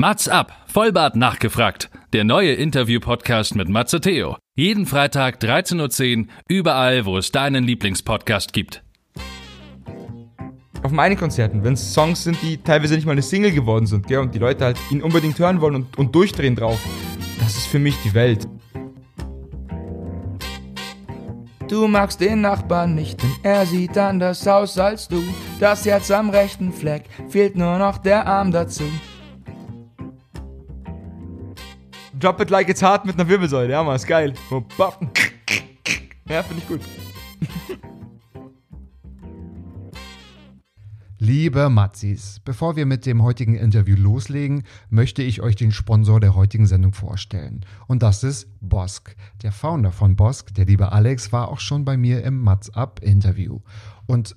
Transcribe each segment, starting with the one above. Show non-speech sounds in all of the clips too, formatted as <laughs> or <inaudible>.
Mats ab, Vollbart nachgefragt. Der neue Interview-Podcast mit Matze Theo. Jeden Freitag 13.10 Uhr, überall, wo es deinen Lieblingspodcast gibt. Auf meinen Konzerten, wenn es Songs sind, die teilweise nicht mal eine Single geworden sind, gell, und die Leute halt ihn unbedingt hören wollen und, und durchdrehen drauf, das ist für mich die Welt. Du magst den Nachbarn nicht, denn er sieht anders aus als du. Das Herz am rechten Fleck, fehlt nur noch der Arm dazu. Drop it like it's hard mit einer Wirbelsäule, ja, man, ist geil. Ja, finde ich gut. Liebe Matzis, bevor wir mit dem heutigen Interview loslegen, möchte ich euch den Sponsor der heutigen Sendung vorstellen. Und das ist Bosk. Der Founder von Bosk, der liebe Alex, war auch schon bei mir im Matz Up Interview. Und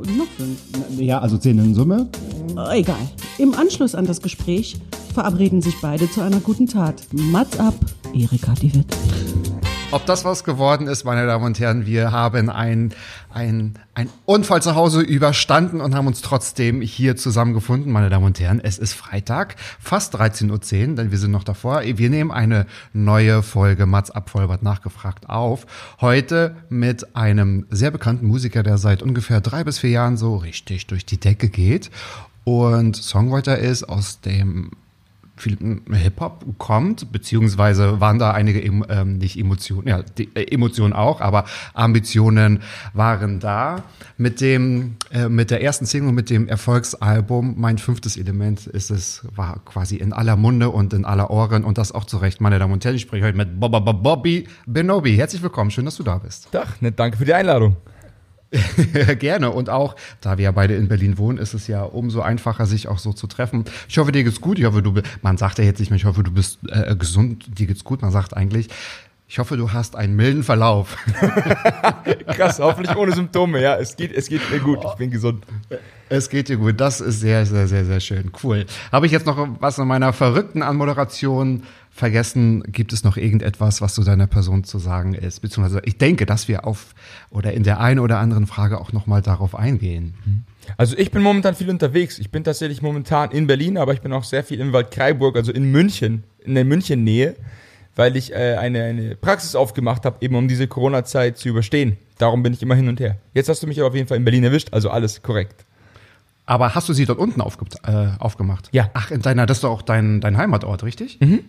Noch fünf. Ja, also zehn in Summe. Oh, egal. Im Anschluss an das Gespräch verabreden sich beide zu einer guten Tat. Mats ab, Erika die Witt. Ob das was geworden ist, meine Damen und Herren, wir haben ein, ein, ein Unfall zu Hause überstanden und haben uns trotzdem hier zusammengefunden. Meine Damen und Herren, es ist Freitag, fast 13.10 Uhr, denn wir sind noch davor. Wir nehmen eine neue Folge Mats Abvollbart nachgefragt auf. Heute mit einem sehr bekannten Musiker, der seit ungefähr drei bis vier Jahren so richtig durch die Decke geht und Songwriter ist aus dem viel Hip-Hop kommt, beziehungsweise waren da einige ähm, nicht Emotionen, ja, die, äh, Emotionen auch, aber Ambitionen waren da. Mit dem, äh, mit der ersten Single, mit dem Erfolgsalbum, mein fünftes Element ist es, war quasi in aller Munde und in aller Ohren und das auch zu Recht, meine Damen und Herren. Ich spreche heute mit Bobby Benobi. Herzlich willkommen, schön, dass du da bist. Dach, ne, danke für die Einladung. <laughs> Gerne. Und auch, da wir ja beide in Berlin wohnen, ist es ja umso einfacher, sich auch so zu treffen. Ich hoffe, dir geht's gut. Ich hoffe, du, man sagt ja jetzt nicht mehr, ich hoffe, du bist äh, gesund, dir geht's gut. Man sagt eigentlich, ich hoffe, du hast einen milden Verlauf. <laughs> Krass, hoffentlich ohne Symptome. Ja, es geht, es geht mir gut. Ich bin gesund. Es geht dir gut. Das ist sehr, sehr, sehr, sehr schön. Cool. Habe ich jetzt noch was in meiner verrückten Anmoderation vergessen? Gibt es noch irgendetwas, was zu deiner Person zu sagen ist? Beziehungsweise ich denke, dass wir auf oder in der einen oder anderen Frage auch nochmal darauf eingehen. Also ich bin momentan viel unterwegs. Ich bin tatsächlich momentan in Berlin, aber ich bin auch sehr viel in Waldkraiburg, also in München, in der München-Nähe, weil ich äh, eine, eine Praxis aufgemacht habe, eben um diese Corona-Zeit zu überstehen. Darum bin ich immer hin und her. Jetzt hast du mich aber auf jeden Fall in Berlin erwischt, also alles korrekt. Aber hast du sie dort unten aufge äh, aufgemacht? Ja. Ach, in deiner, das ist doch auch dein, dein Heimatort, richtig? Mhm.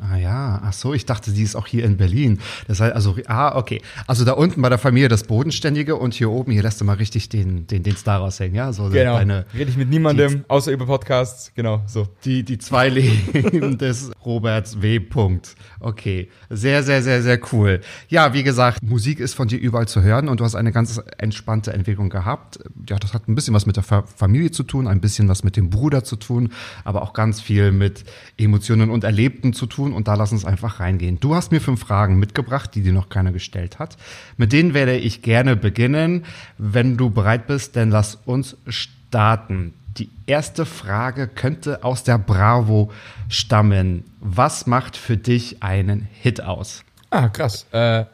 Ah ja, ach so, ich dachte, die ist auch hier in Berlin. Das heißt, also, ah, okay. Also da unten bei der Familie das Bodenständige und hier oben, hier lässt du mal richtig den, den, den Star raushängen, ja? So Genau. deine, Rede ich mit niemandem, die- außer über Podcasts. Genau, so. die, die zwei Leben <laughs> des Roberts W. Punkt. Okay. Sehr, sehr, sehr, sehr cool. Ja, wie gesagt, Musik ist von dir überall zu hören und du hast eine ganz entspannte Entwicklung gehabt. Ja, das hat ein bisschen was mit der Fa- Familie zu tun, ein bisschen was mit dem Bruder zu tun, aber auch ganz viel mit Emotionen und Erlebten zu tun und da lass uns einfach reingehen. Du hast mir fünf Fragen mitgebracht, die dir noch keiner gestellt hat. Mit denen werde ich gerne beginnen. Wenn du bereit bist, dann lass uns starten. Die erste Frage könnte aus der Bravo stammen. Was macht für dich einen Hit aus? Ah, krass. Äh,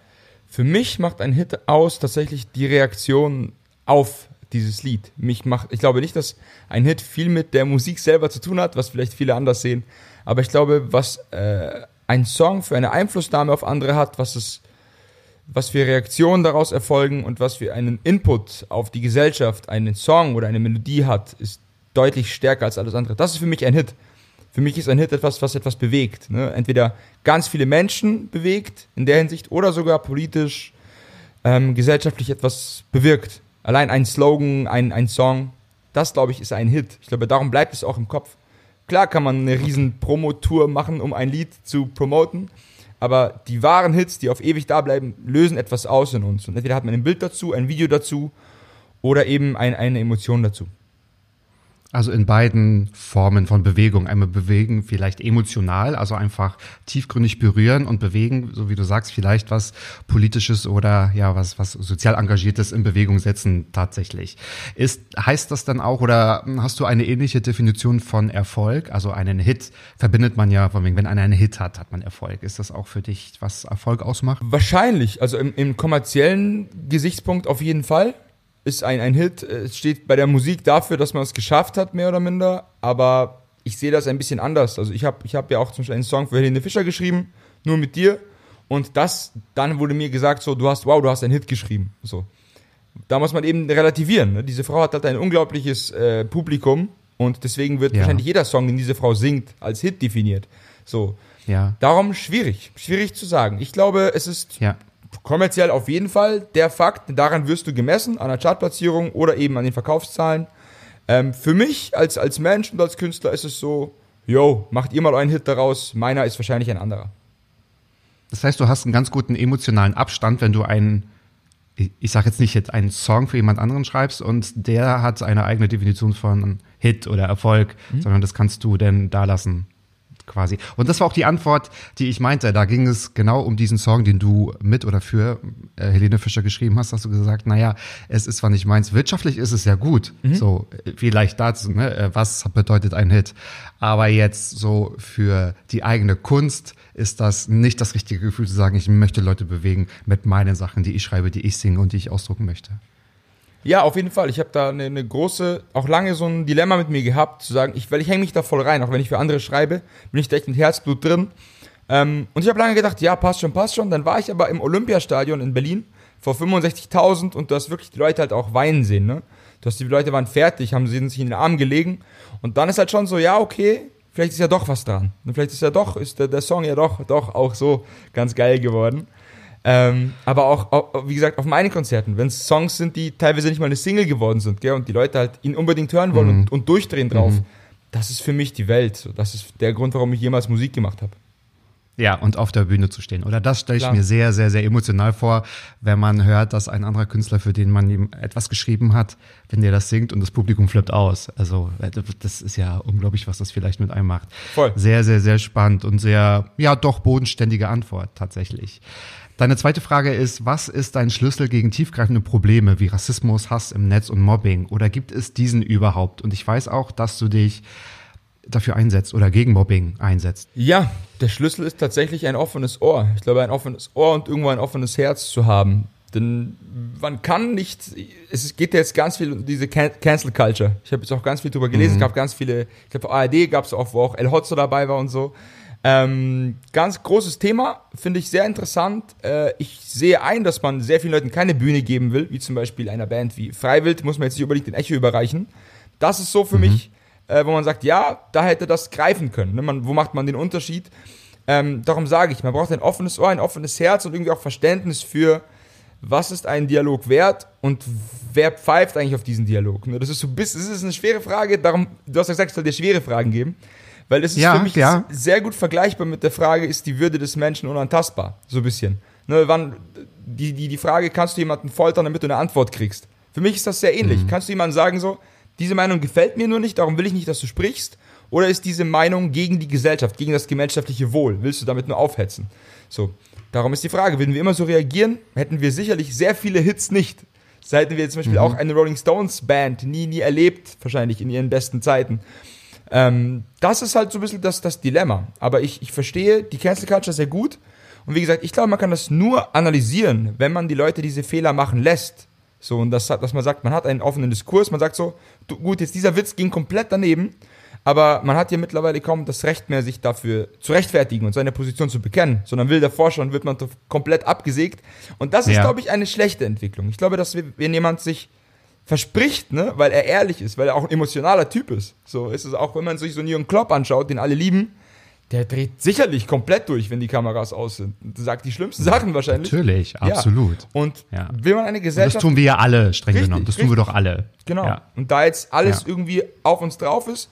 für mich macht ein Hit aus tatsächlich die Reaktion auf dieses Lied. Mich macht, ich glaube nicht, dass ein Hit viel mit der Musik selber zu tun hat, was vielleicht viele anders sehen. Aber ich glaube, was äh, ein Song für eine Einflussnahme auf andere hat, was es, was für Reaktionen daraus erfolgen und was für einen Input auf die Gesellschaft einen Song oder eine Melodie hat, ist deutlich stärker als alles andere. Das ist für mich ein Hit. Für mich ist ein Hit etwas, was etwas bewegt. Ne? Entweder ganz viele Menschen bewegt in der Hinsicht oder sogar politisch, ähm, gesellschaftlich etwas bewirkt. Allein ein Slogan, ein, ein Song, das glaube ich ist ein Hit. Ich glaube, darum bleibt es auch im Kopf. Klar kann man eine riesen Promotour machen, um ein Lied zu promoten, aber die wahren Hits, die auf ewig da bleiben, lösen etwas aus in uns. Und entweder hat man ein Bild dazu, ein Video dazu oder eben ein, eine Emotion dazu. Also in beiden Formen von Bewegung. Einmal bewegen, vielleicht emotional, also einfach tiefgründig berühren und bewegen, so wie du sagst, vielleicht was politisches oder ja, was, was sozial engagiertes in Bewegung setzen tatsächlich. Ist, heißt das dann auch oder hast du eine ähnliche Definition von Erfolg? Also einen Hit verbindet man ja, von wegen, wenn einer einen Hit hat, hat man Erfolg. Ist das auch für dich, was Erfolg ausmacht? Wahrscheinlich, also im, im kommerziellen Gesichtspunkt auf jeden Fall ist ein, ein Hit. Es steht bei der Musik dafür, dass man es geschafft hat, mehr oder minder. Aber ich sehe das ein bisschen anders. Also ich habe ich hab ja auch zum Beispiel einen Song für Helene Fischer geschrieben, nur mit dir. Und das, dann wurde mir gesagt, so, du hast, wow, du hast einen Hit geschrieben. So. Da muss man eben relativieren. Ne? Diese Frau hat halt ein unglaubliches äh, Publikum und deswegen wird ja. wahrscheinlich jeder Song, den diese Frau singt, als Hit definiert. So. Ja. Darum schwierig, schwierig zu sagen. Ich glaube, es ist ja kommerziell auf jeden Fall der Fakt, daran wirst du gemessen, an der Chartplatzierung oder eben an den Verkaufszahlen. Ähm, für mich als, als Mensch und als Künstler ist es so, yo, macht ihr mal einen Hit daraus, meiner ist wahrscheinlich ein anderer. Das heißt, du hast einen ganz guten emotionalen Abstand, wenn du einen, ich sage jetzt nicht jetzt einen Song für jemand anderen schreibst und der hat eine eigene Definition von Hit oder Erfolg, mhm. sondern das kannst du denn da lassen quasi. Und das war auch die Antwort, die ich meinte. Da ging es genau um diesen Song, den du mit oder für äh, Helene Fischer geschrieben hast. Hast du gesagt, naja, es ist zwar nicht meins, wirtschaftlich ist es ja gut. Mhm. So, vielleicht dazu, ne? Äh, was bedeutet ein Hit? Aber jetzt so für die eigene Kunst ist das nicht das richtige Gefühl zu sagen, ich möchte Leute bewegen mit meinen Sachen, die ich schreibe, die ich singe und die ich ausdrucken möchte. Ja, auf jeden Fall. Ich habe da eine, eine, große, auch lange so ein Dilemma mit mir gehabt, zu sagen, ich, weil ich hänge mich da voll rein, auch wenn ich für andere schreibe, bin ich da echt mit Herzblut drin. Ähm, und ich habe lange gedacht, ja, passt schon, passt schon. Dann war ich aber im Olympiastadion in Berlin vor 65.000 und du hast wirklich die Leute halt auch weinen sehen, ne? Du hast die Leute waren fertig, haben sie sich in den Arm gelegen und dann ist halt schon so, ja, okay, vielleicht ist ja doch was dran. Und vielleicht ist ja doch, ist der, der Song ja doch, doch auch so ganz geil geworden. Ähm, aber auch, auch, wie gesagt, auf meinen Konzerten, wenn es Songs sind, die teilweise nicht mal eine Single geworden sind, gell, und die Leute halt ihn unbedingt hören wollen mhm. und, und, durchdrehen drauf, mhm. das ist für mich die Welt. Das ist der Grund, warum ich jemals Musik gemacht habe. Ja, und auf der Bühne zu stehen. Oder das stelle ich Klar. mir sehr, sehr, sehr emotional vor, wenn man hört, dass ein anderer Künstler, für den man ihm etwas geschrieben hat, wenn der das singt und das Publikum flippt aus. Also äh, das ist ja unglaublich, was das vielleicht mit einem macht. Voll. Sehr, sehr, sehr spannend und sehr, ja, doch bodenständige Antwort tatsächlich. Deine zweite Frage ist, was ist dein Schlüssel gegen tiefgreifende Probleme wie Rassismus, Hass im Netz und Mobbing? Oder gibt es diesen überhaupt? Und ich weiß auch, dass du dich dafür einsetzt oder gegen Mobbing einsetzt. Ja, der Schlüssel ist tatsächlich ein offenes Ohr. Ich glaube, ein offenes Ohr und irgendwo ein offenes Herz zu haben. Denn man kann nicht, es geht jetzt ganz viel um diese Cancel Culture. Ich habe jetzt auch ganz viel drüber gelesen. Mhm. Es gab ganz viele, ich glaube, ARD gab es auch, wo auch El Hotzo dabei war und so. Ähm, ganz großes Thema, finde ich sehr interessant. Äh, ich sehe ein, dass man sehr vielen Leuten keine Bühne geben will, wie zum Beispiel einer Band wie Freiwild, muss man jetzt nicht unbedingt den Echo überreichen. Das ist so für mhm. mich, äh, wo man sagt, ja, da hätte das greifen können. Ne? Man, wo macht man den Unterschied? Ähm, darum sage ich, man braucht ein offenes Ohr, ein offenes Herz und irgendwie auch Verständnis für, was ist ein Dialog wert und wer pfeift eigentlich auf diesen Dialog? Ne? Das ist so bis, das ist eine schwere Frage, darum, du hast ja gesagt, es soll dir schwere Fragen geben. Weil es ist ja, für mich ja. sehr gut vergleichbar mit der Frage, ist die Würde des Menschen unantastbar? So ein bisschen. Ne, wann, die, die, die Frage, kannst du jemanden foltern, damit du eine Antwort kriegst? Für mich ist das sehr ähnlich. Mhm. Kannst du jemandem sagen, so, diese Meinung gefällt mir nur nicht, darum will ich nicht, dass du sprichst? Oder ist diese Meinung gegen die Gesellschaft, gegen das gemeinschaftliche Wohl? Willst du damit nur aufhetzen? So, darum ist die Frage, würden wir immer so reagieren, hätten wir sicherlich sehr viele Hits nicht. So hätten wir zum Beispiel mhm. auch eine Rolling Stones Band nie, nie erlebt, wahrscheinlich in ihren besten Zeiten. Ähm, das ist halt so ein bisschen das, das Dilemma. Aber ich, ich verstehe die Cancel Culture sehr gut. Und wie gesagt, ich glaube, man kann das nur analysieren, wenn man die Leute diese Fehler machen lässt. So, und das, dass man sagt, man hat einen offenen Diskurs, man sagt so, du, gut, jetzt dieser Witz ging komplett daneben, aber man hat ja mittlerweile kaum das Recht mehr, sich dafür zu rechtfertigen und seine Position zu bekennen, sondern will davor schon, wird man komplett abgesägt. Und das ist, ja. glaube ich, eine schlechte Entwicklung. Ich glaube, dass wenn jemand sich verspricht, ne, weil er ehrlich ist, weil er auch ein emotionaler Typ ist. So ist es auch, wenn man sich so einen Jürgen Klopp anschaut, den alle lieben, der dreht sicherlich komplett durch, wenn die Kameras aus sind. Sagt die schlimmsten Sachen wahrscheinlich. Natürlich, Ja. absolut. Und Ja. will man eine Und das Gesellschaft tun wir ja alle, streng Richtig, genommen. Das tun wir richtig. doch alle. Genau. Ja. Und da jetzt alles Ja. irgendwie auf uns drauf ist,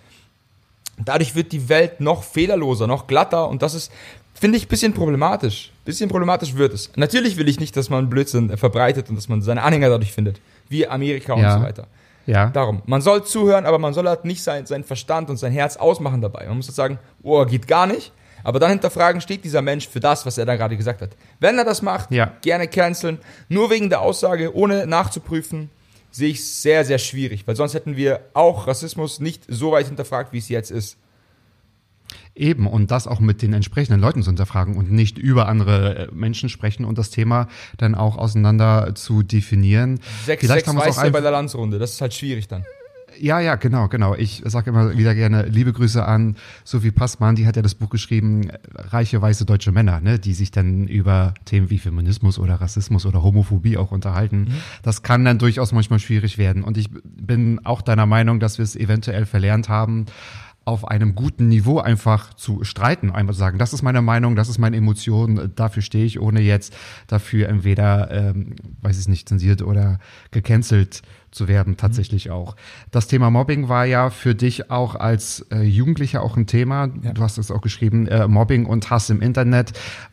dadurch wird die Welt noch fehlerloser, noch glatter und das ist, finde ich, ein bisschen problematisch. Bisschen problematisch wird es. Natürlich will ich nicht, dass man Blödsinn verbreitet und dass man seine Anhänger dadurch findet. Wie Amerika und Ja. so weiter. Ja. Darum, man soll zuhören, aber man soll halt nicht sein, sein Verstand und sein Herz ausmachen dabei. Man muss halt sagen, oh, geht gar nicht. Aber dann hinterfragen, steht dieser Mensch für das, was er da gerade gesagt hat. Wenn er das macht, Ja. gerne canceln. Nur wegen der Aussage, ohne nachzuprüfen, sehe ich sehr, sehr schwierig. Weil sonst hätten wir auch Rassismus nicht so weit hinterfragt, wie es jetzt ist. Eben, und das auch mit den entsprechenden Leuten zu hinterfragen und nicht über andere äh, Menschen sprechen und das Thema dann auch auseinander zu definieren. Sechs, Vielleicht sechs haben wir es auch Weiße bei der Landsrunde, das ist halt schwierig dann. Ja, ja, genau, genau. Ich sage immer wieder gerne liebe Grüße an Sophie Passmann, die hat ja das Buch geschrieben, Reiche weiße deutsche Männer, ne, die sich dann über Themen wie Feminismus oder Rassismus oder Homophobie auch unterhalten. Das kann dann durchaus manchmal schwierig werden. Und ich bin auch deiner Meinung, dass wir es eventuell verlernt haben, auf einem guten Niveau einfach zu streiten, einmal zu sagen, das ist meine Meinung, das ist meine Emotion, dafür stehe ich, ohne jetzt dafür entweder, ähm, weiß ich nicht, zensiert oder gecancelt zu werden, tatsächlich auch. Das Thema Mobbing war ja für dich auch als äh, Jugendlicher auch ein Thema. Du hast es auch geschrieben, äh, Mobbing und Hass im Internet,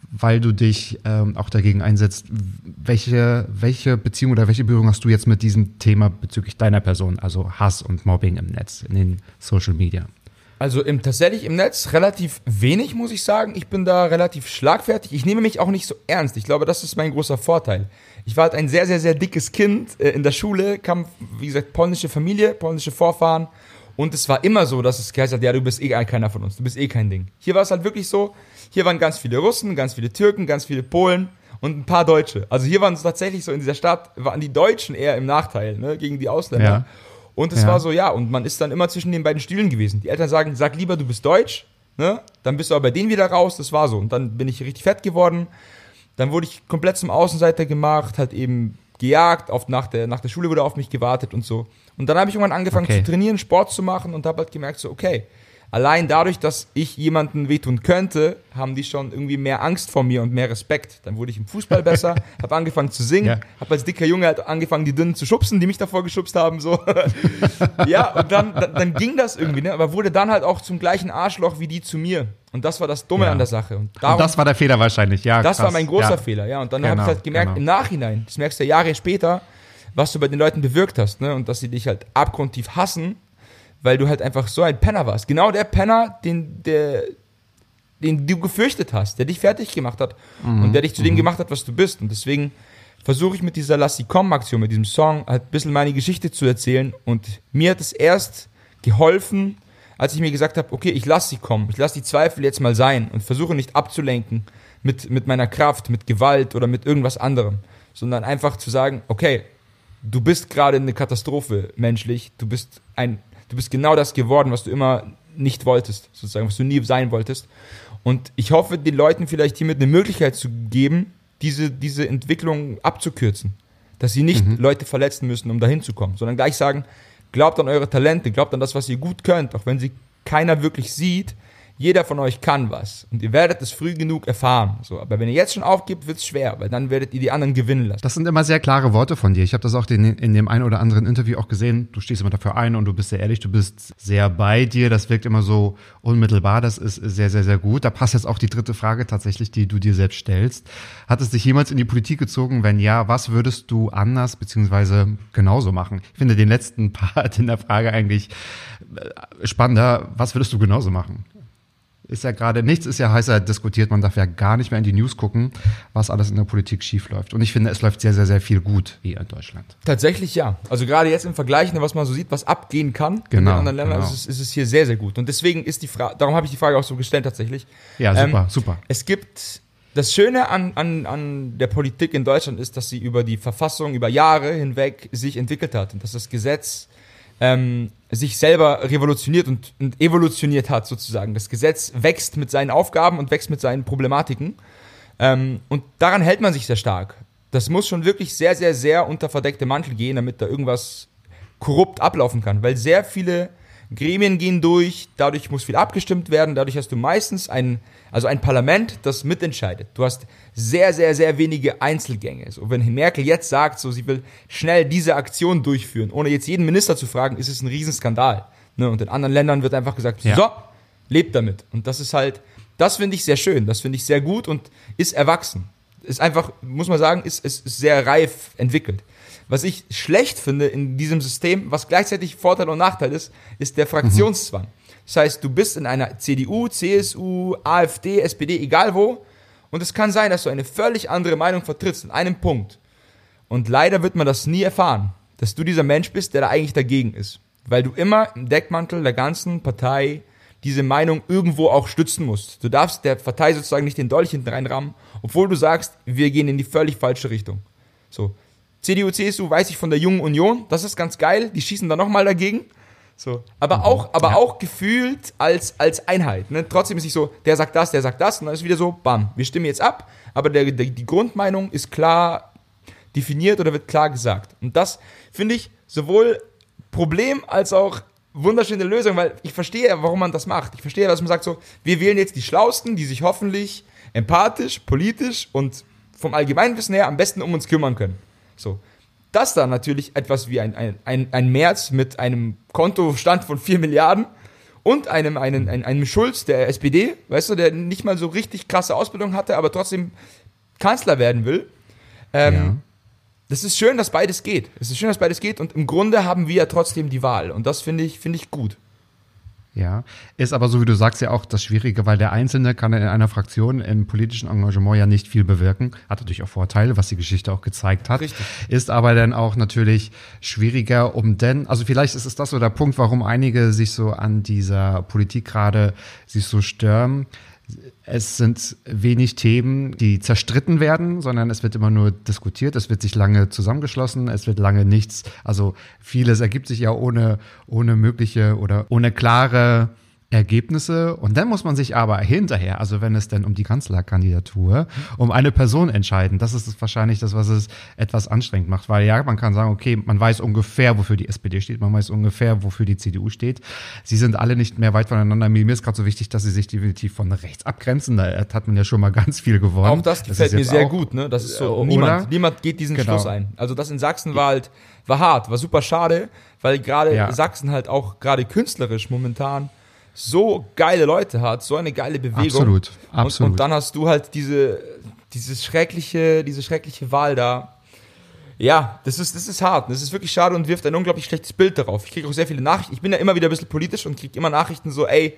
weil du dich ähm, auch dagegen einsetzt. Welche, welche Beziehung oder welche Berührung hast du jetzt mit diesem Thema bezüglich deiner Person, also Hass und Mobbing im Netz, in den Social Media? Also im, tatsächlich im Netz relativ wenig, muss ich sagen. Ich bin da relativ schlagfertig. Ich nehme mich auch nicht so ernst. Ich glaube, das ist mein großer Vorteil. Ich war halt ein sehr, sehr, sehr dickes Kind. Äh, In der Schule kam, wie gesagt, polnische Familie, polnische Vorfahren. Und es war immer so, dass es geheißen hat, ja, du bist eh keiner von uns, du bist eh kein Ding. Hier war es halt wirklich so, hier waren ganz viele Russen, ganz viele Türken, ganz viele Polen und ein paar Deutsche. Also hier waren es tatsächlich so, in dieser Stadt waren die Deutschen eher im Nachteil, ne, gegen die Ausländer. Ja. Und es Ja. war so, ja, und man ist dann immer zwischen den beiden Stühlen gewesen. Die Eltern sagen, sag lieber, du bist deutsch, ne? Dann bist du aber bei denen wieder raus, das war so. Und dann bin ich richtig fett geworden. Dann wurde ich komplett zum Außenseiter gemacht, halt eben gejagt, auf, nach, der, nach der Schule wurde auf mich gewartet und so. Und dann habe ich irgendwann angefangen Okay. zu trainieren, Sport zu machen und habe halt gemerkt, so, okay, allein dadurch, dass ich jemanden wehtun könnte, haben die schon irgendwie mehr Angst vor mir und mehr Respekt. Dann wurde ich im Fußball besser, <laughs> habe angefangen zu singen, Ja. habe als dicker Junge halt angefangen, die Dünnen zu schubsen, die mich davor geschubst haben, so. <laughs> ja, und dann, dann, dann ging das irgendwie, ne? aber wurde dann halt auch zum gleichen Arschloch wie die zu mir. Und das war das Dumme Ja. an der Sache. Und darum, und das war der Fehler wahrscheinlich, ja. das krass. war mein großer ja. Fehler, ja. Und dann Genau, habe ich halt gemerkt, genau. im Nachhinein, das merkst du ja Jahre später, was du bei den Leuten bewirkt hast, ne? Und dass sie dich halt abgrundtief hassen, weil du halt einfach so ein Penner warst. Genau der Penner, den, der, den du gefürchtet hast, der dich fertig gemacht hat Mhm. und der dich zu dem gemacht hat, was du bist. Und deswegen versuche ich mit dieser Lass sie kommen Aktion, mit diesem Song, halt ein bisschen meine Geschichte zu erzählen. Und mir hat es erst geholfen, als ich mir gesagt habe, okay, ich lasse sie kommen, ich lasse die Zweifel jetzt mal sein und versuche nicht abzulenken mit, mit meiner Kraft, mit Gewalt oder mit irgendwas anderem, sondern einfach zu sagen, okay, du bist gerade eine Katastrophe menschlich, du bist ein, du bist genau das geworden, was du immer nicht wolltest, sozusagen, was du nie sein wolltest. Und ich hoffe, den Leuten vielleicht hiermit eine Möglichkeit zu geben, diese, diese Entwicklung abzukürzen. Dass sie nicht Leute verletzen müssen, um dahin zu kommen, sondern gleich sagen, glaubt an eure Talente, glaubt an das, was ihr gut könnt, auch wenn sie keiner wirklich sieht. Jeder von euch kann was und ihr werdet es früh genug erfahren. So, aber wenn ihr jetzt schon aufgibt, wird es schwer, weil dann werdet ihr die anderen gewinnen lassen. Das sind immer sehr klare Worte von dir. Ich habe das auch in, in dem einen oder anderen Interview auch gesehen. Du stehst immer dafür ein und du bist sehr ehrlich, du bist sehr bei dir. Das wirkt immer so unmittelbar. Das ist sehr, sehr, sehr gut. Da passt jetzt auch die dritte Frage tatsächlich, die du dir selbst stellst. Hat es dich jemals in die Politik gezogen? Wenn ja, was würdest du anders beziehungsweise genauso machen? Ich finde den letzten <laughs> Part in der Frage eigentlich äh, spannender. Was würdest du genauso machen? Ist ja gerade nichts, ist ja heißer diskutiert. Man darf ja gar nicht mehr in die News gucken, was alles in der Politik schief läuft. Und ich finde, es läuft sehr, sehr, sehr viel gut hier in Deutschland. Tatsächlich ja. Also gerade jetzt im Vergleich, ne, was man so sieht, was abgehen kann in Genau, den anderen Ländern, genau. ist, es, ist es hier sehr, sehr gut. Und deswegen ist die Frage, darum habe ich die Frage auch so gestellt tatsächlich. Ja, Ähm, super, super. Es gibt, das Schöne an, an, an der Politik in Deutschland ist, dass sie über die Verfassung, über Jahre hinweg sich entwickelt hat und dass das Gesetz ähm, sich selber revolutioniert und, und evolutioniert hat sozusagen. Das Gesetz wächst mit seinen Aufgaben und wächst mit seinen Problematiken. Ähm, und daran hält man sich sehr stark. Das muss schon wirklich sehr, sehr, sehr unter verdeckte Mantel gehen, damit da irgendwas korrupt ablaufen kann, weil sehr viele Gremien gehen durch, dadurch muss viel abgestimmt werden, dadurch hast du meistens ein, also ein Parlament, das mitentscheidet. Du hast sehr, sehr, sehr wenige Einzelgänge. So, wenn Merkel jetzt sagt, so, sie will schnell diese Aktion durchführen, ohne jetzt jeden Minister zu fragen, ist es ein Riesenskandal. Ne? Und in anderen Ländern wird einfach gesagt, Ja. so, lebt damit. Und das ist halt, das finde ich sehr schön, das finde ich sehr gut und ist erwachsen. Ist einfach, muss man sagen, ist, ist, ist sehr reif entwickelt. Was ich schlecht finde in diesem System, was gleichzeitig Vorteil und Nachteil ist, ist der Fraktionszwang. Das heißt, du bist in einer CDU, CSU, AfD, SPD, egal wo, und es kann sein, dass du eine völlig andere Meinung vertrittst in einem Punkt. Und leider wird man das nie erfahren, dass du dieser Mensch bist, der da eigentlich dagegen ist. Weil du immer im Deckmantel der ganzen Partei diese Meinung irgendwo auch stützen musst. Du darfst der Partei sozusagen nicht den Dolch hinten reinrammen, obwohl du sagst, wir gehen in die völlig falsche Richtung. So. CDU, CSU weiß ich von der Jungen Union, das ist ganz geil, die schießen da nochmal dagegen. So. Aber auch, aber auch gefühlt als, als Einheit. Ne? Trotzdem ist nicht so, der sagt das, der sagt das, und dann ist wieder so, bam, wir stimmen jetzt ab, aber der, der, die Grundmeinung ist klar definiert oder wird klar gesagt. Und das finde ich sowohl Problem als auch wunderschöne Lösung, weil ich verstehe, ja, warum man das macht. Ich verstehe, dass man sagt so, wir wählen jetzt die Schlausten, die sich hoffentlich empathisch, politisch und vom Allgemeinwissen her am besten um uns kümmern können. So. Das da natürlich etwas wie ein, ein, ein, ein März mit einem Kontostand von 4 Milliarden und einem, einem, einem Schulz der SPD, weißt du, der nicht mal so richtig krasse Ausbildung hatte, aber trotzdem Kanzler werden will. Ähm, Ja. Das ist schön, dass beides geht. Es ist schön, dass beides geht und im Grunde haben wir ja trotzdem die Wahl und das finde ich, finde ich gut. Ja, ist aber so wie du sagst ja auch das Schwierige, weil der Einzelne kann in einer Fraktion im politischen Engagement ja nicht viel bewirken. Hat natürlich auch Vorteile, was die Geschichte auch gezeigt hat. Richtig. Ist aber dann auch natürlich schwieriger, um denn, also vielleicht ist es das so der Punkt, warum einige sich so an dieser Politik gerade sich so stören. Es sind wenig Themen, die zerstritten werden, sondern es wird immer nur diskutiert, es wird sich lange zusammengeschlossen, es wird lange nichts, also vieles ergibt sich ja ohne, ohne mögliche oder ohne klare Ergebnisse. Und dann muss man sich aber hinterher, also wenn es denn um die Kanzlerkandidatur, um eine Person entscheiden. Das ist wahrscheinlich das, was es etwas anstrengend macht. Weil ja, man kann sagen, okay, man weiß ungefähr, wofür die SPD steht, man weiß ungefähr, wofür die CDU steht. Sie sind alle nicht mehr weit voneinander. Mir ist gerade so wichtig, dass sie sich definitiv von rechts abgrenzen. Da hat man ja schon mal ganz viel gewonnen. Auch das gefällt ist mir sehr gut, ne? Das ist so, Oder? niemand, niemand geht diesen Genau. Schluss ein. Also das in Sachsen war halt, war hart, war super schade, weil gerade Ja. Sachsen halt auch gerade künstlerisch momentan so geile Leute hat, so eine geile Bewegung. Absolut, Und, absolut. und dann hast du halt diese, dieses schreckliche, diese schreckliche Wahl da. Ja, das ist, das ist hart. Das ist wirklich schade und wirft ein unglaublich schlechtes Bild darauf. Ich kriege auch sehr viele Nachrichten. Ich bin ja immer wieder ein bisschen politisch und kriege immer Nachrichten so, ey,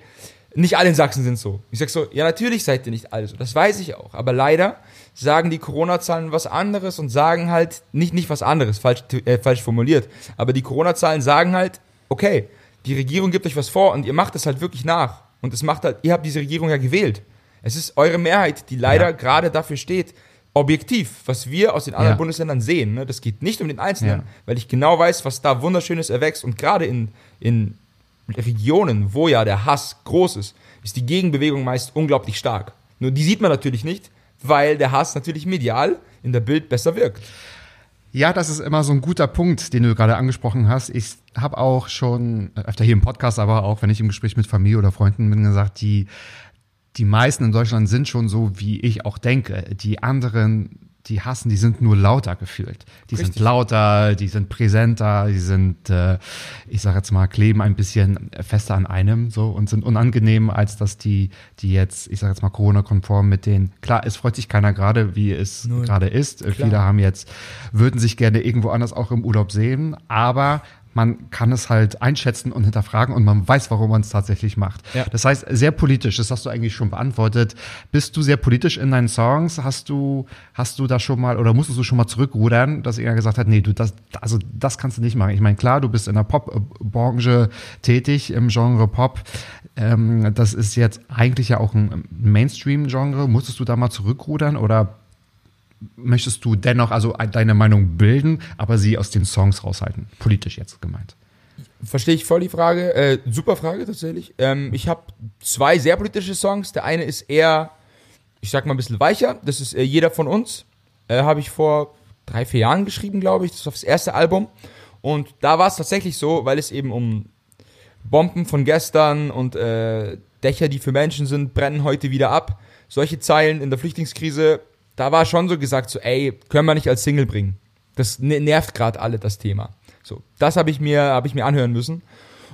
nicht alle in Sachsen sind so. Ich sag so, ja, natürlich seid ihr nicht alle so. Das weiß ich auch. Aber leider sagen die Corona-Zahlen was anderes und sagen halt, nicht, nicht was anderes, falsch, äh, falsch formuliert. Aber die Corona-Zahlen sagen halt, okay, die Regierung gibt euch was vor und ihr macht es halt wirklich nach. Und es macht halt, ihr habt diese Regierung ja gewählt. Es ist eure Mehrheit, die leider Ja. gerade dafür steht, objektiv, was wir aus den anderen Ja. Bundesländern sehen. Ne? Das geht nicht um den Einzelnen, Ja. weil ich genau weiß, was da Wunderschönes erwächst. Und gerade in, in Regionen, wo ja der Hass groß ist, ist die Gegenbewegung meist unglaublich stark. Nur die sieht man natürlich nicht, weil der Hass natürlich medial in der Bild besser wirkt. Ja, das ist immer so ein guter Punkt, den du gerade angesprochen hast. Ich habe auch schon öfter hier im Podcast, aber auch wenn ich im Gespräch mit Familie oder Freunden bin, gesagt, die, die meisten in Deutschland sind schon so, wie ich auch denke. Die anderen, die hassen, die sind nur lauter gefühlt. Die sind Richtig. lauter, die sind präsenter, die sind, äh, ich sage jetzt mal, kleben ein bisschen fester an einem so und sind unangenehm, als dass die, die jetzt, ich sage jetzt mal, Corona-konform mit denen, klar, es freut sich keiner gerade, wie es gerade ist. Viele haben jetzt, würden sich gerne irgendwo anders auch im Urlaub sehen, aber man kann es halt einschätzen und hinterfragen und man weiß, warum man es tatsächlich macht. Ja. Das heißt, sehr politisch, das hast du eigentlich schon beantwortet. Bist du sehr politisch in deinen Songs? Hast du, hast du da schon mal oder musstest du schon mal zurückrudern, dass er gesagt hat, nee, du, das, also das kannst du nicht machen. Ich meine, klar, du bist in der Pop-Branche tätig, im Genre Pop. Ähm, das ist jetzt eigentlich ja auch ein Mainstream-Genre. Musstest du da mal zurückrudern oder möchtest du dennoch also deine Meinung bilden, aber sie aus den Songs raushalten? Politisch jetzt gemeint. Verstehe ich voll die Frage. Äh, super Frage tatsächlich. Ähm, ich habe zwei sehr politische Songs. Der eine ist eher, ich sag mal, ein bisschen weicher. Das ist äh, Jeder von uns. Äh, habe ich vor drei, vier Jahren geschrieben, glaube ich. Das ist das erste Album. Und da war es tatsächlich so, weil es eben um Bomben von gestern und äh, Dächer, die für Menschen sind, brennen heute wieder ab. Solche Zeilen in der Flüchtlingskrise, da war schon so gesagt, so, ey, können wir nicht als Single bringen. Das ne- nervt gerade alle, das Thema. So, das habe ich mir, habe ich mir anhören müssen,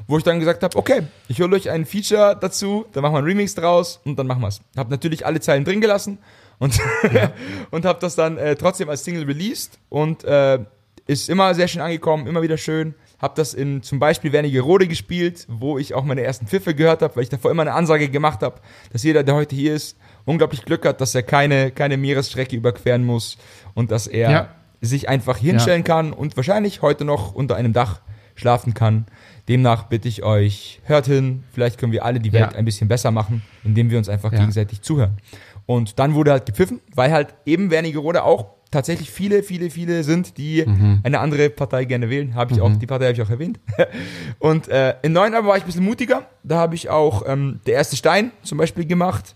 wo ich dann gesagt habe, okay, ich hole euch ein Feature dazu, dann machen wir einen Remix draus und dann machen wir's. Hab natürlich alle Zeilen drin gelassen und <laughs> und habe das dann äh, trotzdem als Single released und äh, ist immer sehr schön angekommen, immer wieder schön. Hab das in zum Beispiel Wernigerode gespielt, wo ich auch meine ersten Pfiffe gehört habe, weil ich davor immer eine Ansage gemacht habe, dass jeder, der heute hier ist, unglaublich Glück hat, dass er keine, keine Meeresstrecke überqueren muss und dass er Ja. sich einfach hinstellen kann und wahrscheinlich heute noch unter einem Dach schlafen kann. Demnach bitte ich euch, hört hin, vielleicht können wir alle die Welt Ja. ein bisschen besser machen, indem wir uns einfach Ja. gegenseitig zuhören. Und dann wurde halt gepfiffen, weil halt eben Wernigerode auch tatsächlich viele, viele, viele sind, die Mhm. eine andere Partei gerne wählen. Habe ich auch, die Partei habe ich auch erwähnt. <laughs> Und äh, in neun aber war ich ein bisschen mutiger. Da habe ich auch ähm, der erste Stein zum Beispiel gemacht.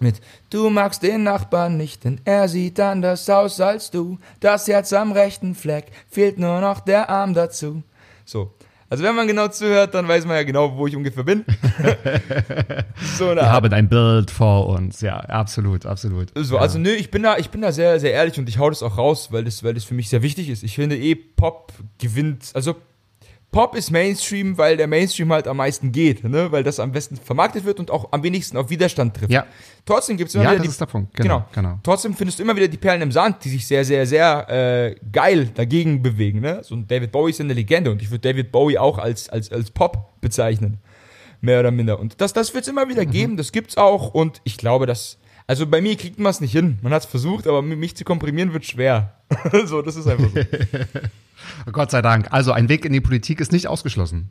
Mit Du magst den Nachbarn nicht, denn er sieht anders aus als du. Das Herz am rechten Fleck, fehlt nur noch der Arm dazu. So. Also wenn man genau zuhört, dann weiß man ja genau, wo ich ungefähr bin. <laughs> so Wir Art. haben ein Bild vor uns. Ja, absolut, absolut. So, ja. also nö, ich bin da, ich bin da sehr, sehr ehrlich und ich hau das auch raus, weil das, weil das für mich sehr wichtig ist. Ich finde eh, Pop gewinnt, also Pop ist Mainstream, weil der Mainstream halt am meisten geht, ne? weil das am besten vermarktet wird und auch am wenigsten auf Widerstand trifft. Ja. Trotzdem gibt's immer Ja, wieder das die, ist der Punkt. Genau, genau. Trotzdem findest du immer wieder die Perlen im Sand, die sich sehr, sehr, sehr äh, geil dagegen bewegen. Ne? So ein David Bowie ist eine Legende und ich würde David Bowie auch als, als, als Pop bezeichnen. Mehr oder minder. Und das, das wird es immer wieder Mhm. geben, das gibt's auch und ich glaube, dass. Also bei mir kriegt man es nicht hin. Man hat es versucht, aber mich zu komprimieren wird schwer. <laughs> so, das ist einfach so. <laughs> Gott sei Dank. Also ein Weg in die Politik ist nicht ausgeschlossen.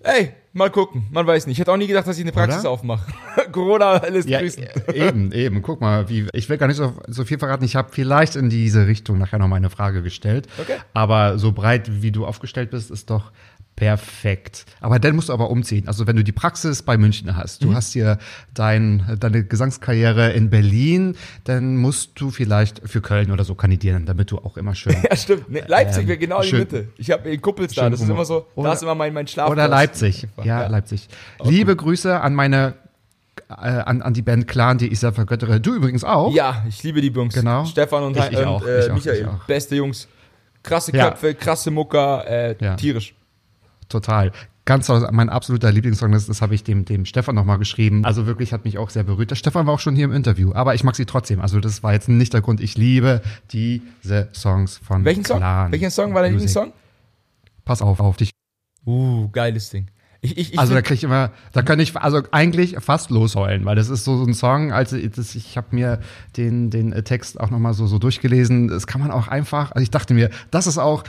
Ey, mal gucken. Man weiß nicht. Ich hätte auch nie gedacht, dass ich eine Praxis Oder? aufmache. <laughs> Corona lässt Ja, grüßen. äh, eben, eben. Guck mal, wie, ich will gar nicht so, so viel verraten. Ich habe vielleicht in diese Richtung nachher noch mal eine Frage gestellt. Okay. Aber so breit, wie du aufgestellt bist, ist doch perfekt. Aber dann musst du aber umziehen. Also wenn du die Praxis bei München hast, Mhm. du hast hier dein, deine Gesangskarriere in Berlin, dann musst du vielleicht für Köln oder so kandidieren, damit du auch immer schön <laughs> Ja, stimmt. Nee, Leipzig Ähm, wäre genau die schön- Mitte. Ich habe in Kuppels da. Das ist immer so, da Oder- ist immer mein, mein Schlafplatz. Oder Leipzig. Ja, Leipzig. Liebe Grüße an meine, äh, an, an die Band Clan, die ich sehr vergöttere. Du übrigens auch. Ja, ich liebe die Jungs. Genau. Stefan und, Ich- ich und äh, auch, Michael. ich auch. Beste Jungs. Krasse Ja. Köpfe, krasse Mucker, äh, Ja. tierisch. Total. Ganz toll. Mein absoluter Lieblingssong, das, das habe ich dem, dem Stefan nochmal geschrieben. Also wirklich hat mich auch sehr berührt. Der Stefan war auch schon hier im Interview, aber ich mag sie trotzdem. Also das war jetzt nicht der Grund. Ich liebe diese Songs von Welchen Song? Clan. Welchen Song war dein. Lieblingssong? Pass auf, auf dich. Uh, geiles Ding. Ich, ich, ich Also da find- krieg ich immer, da kann ich also eigentlich fast losheulen, weil das ist so, so ein Song, also das, ich habe mir den, den äh, Text auch nochmal so, so durchgelesen. Das kann man auch einfach, also ich dachte mir, das ist auch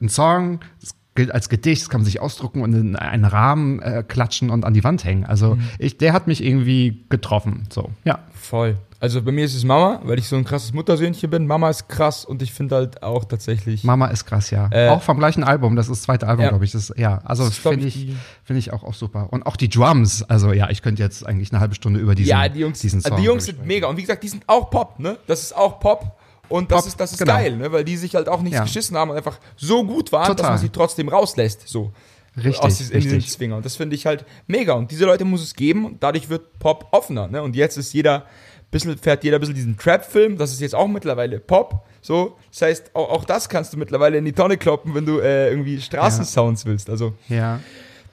ein Song, das als Gedicht, das kann man sich ausdrucken und in einen Rahmen äh, klatschen und an die Wand hängen. Also Mhm. ich, der hat mich irgendwie getroffen. So, ja. voll. Also bei mir ist es Mama, weil ich so ein krasses Muttersöhnchen bin. Mama ist krass und ich finde halt auch tatsächlich. Mama ist krass, ja. Äh, auch vom gleichen Album, das ist das zweite Album, Ja. glaube ich. Das, ja, also finde ich, finde ich auch, auch super. Und auch die Drums, also ja, ich könnte jetzt eigentlich eine halbe Stunde über diesen, ja, die Jungs, diesen Song die Jungs sind mega. Und wie gesagt, die sind auch Pop, ne? Das ist auch Pop. Und das Pop, ist, das ist genau. geil, ne? Weil die sich halt auch nicht Ja. geschissen haben und einfach so gut waren, dass Total. man sie trotzdem rauslässt. So. Richtig, aus diesen, in diesen richtig. Zwinger. Und das finde ich halt mega. Und diese Leute muss es geben und dadurch wird Pop offener. Ne? Und jetzt ist jeder, bisschen, fährt jeder ein bisschen diesen Trap-Film. Das ist jetzt auch mittlerweile Pop. So. Das heißt, auch, auch das kannst du mittlerweile in die Tonne kloppen, wenn du äh, irgendwie Straßensounds willst. Also Ja.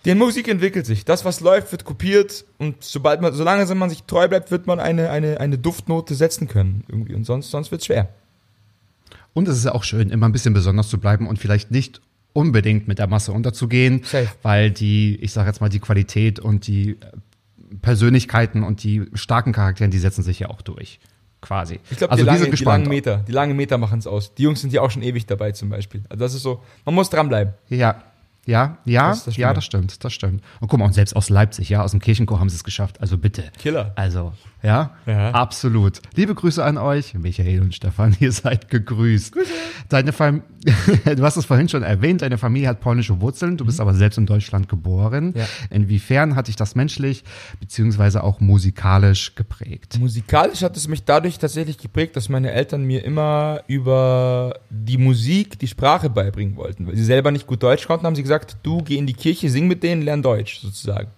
die Musik entwickelt sich. Das, was läuft, wird kopiert. Und sobald man, solange man sich treu bleibt, wird man eine, eine, eine Duftnote setzen können. Irgendwie. Und sonst, sonst wird es schwer. Und es ist ja auch schön, immer ein bisschen besonders zu bleiben und vielleicht nicht unbedingt mit der Masse unterzugehen, Safe. weil die, ich sage jetzt mal, die Qualität und die äh, Persönlichkeiten und die starken Charakteren, die setzen sich ja auch durch. Quasi. Ich glaube, also die, lange, die langen Meter, die langen Meter machen es aus. Die Jungs sind ja auch schon ewig dabei zum Beispiel. Also das ist so, man muss dranbleiben. Ja, ja, ja, Das das ja, das stimmt, das stimmt. Und guck mal, und selbst aus Leipzig, ja, aus dem Kirchenchor haben sie es geschafft. Also bitte. Killer. Also, ja, Ja. absolut. Liebe Grüße an euch, Michael und Stefan, <laughs> ihr seid gegrüßt. Grüße. Deine Fam <laughs> du hast es vorhin schon erwähnt, deine Familie hat polnische Wurzeln, du bist aber selbst in Deutschland geboren. Ja. Inwiefern hat dich das menschlich beziehungsweise auch musikalisch geprägt? Musikalisch hat es mich dadurch tatsächlich geprägt, dass meine Eltern mir immer über die Musik, die Sprache beibringen wollten. Weil sie selber nicht gut Deutsch konnten, haben sie gesagt, du geh in die Kirche, sing mit denen, lern Deutsch sozusagen.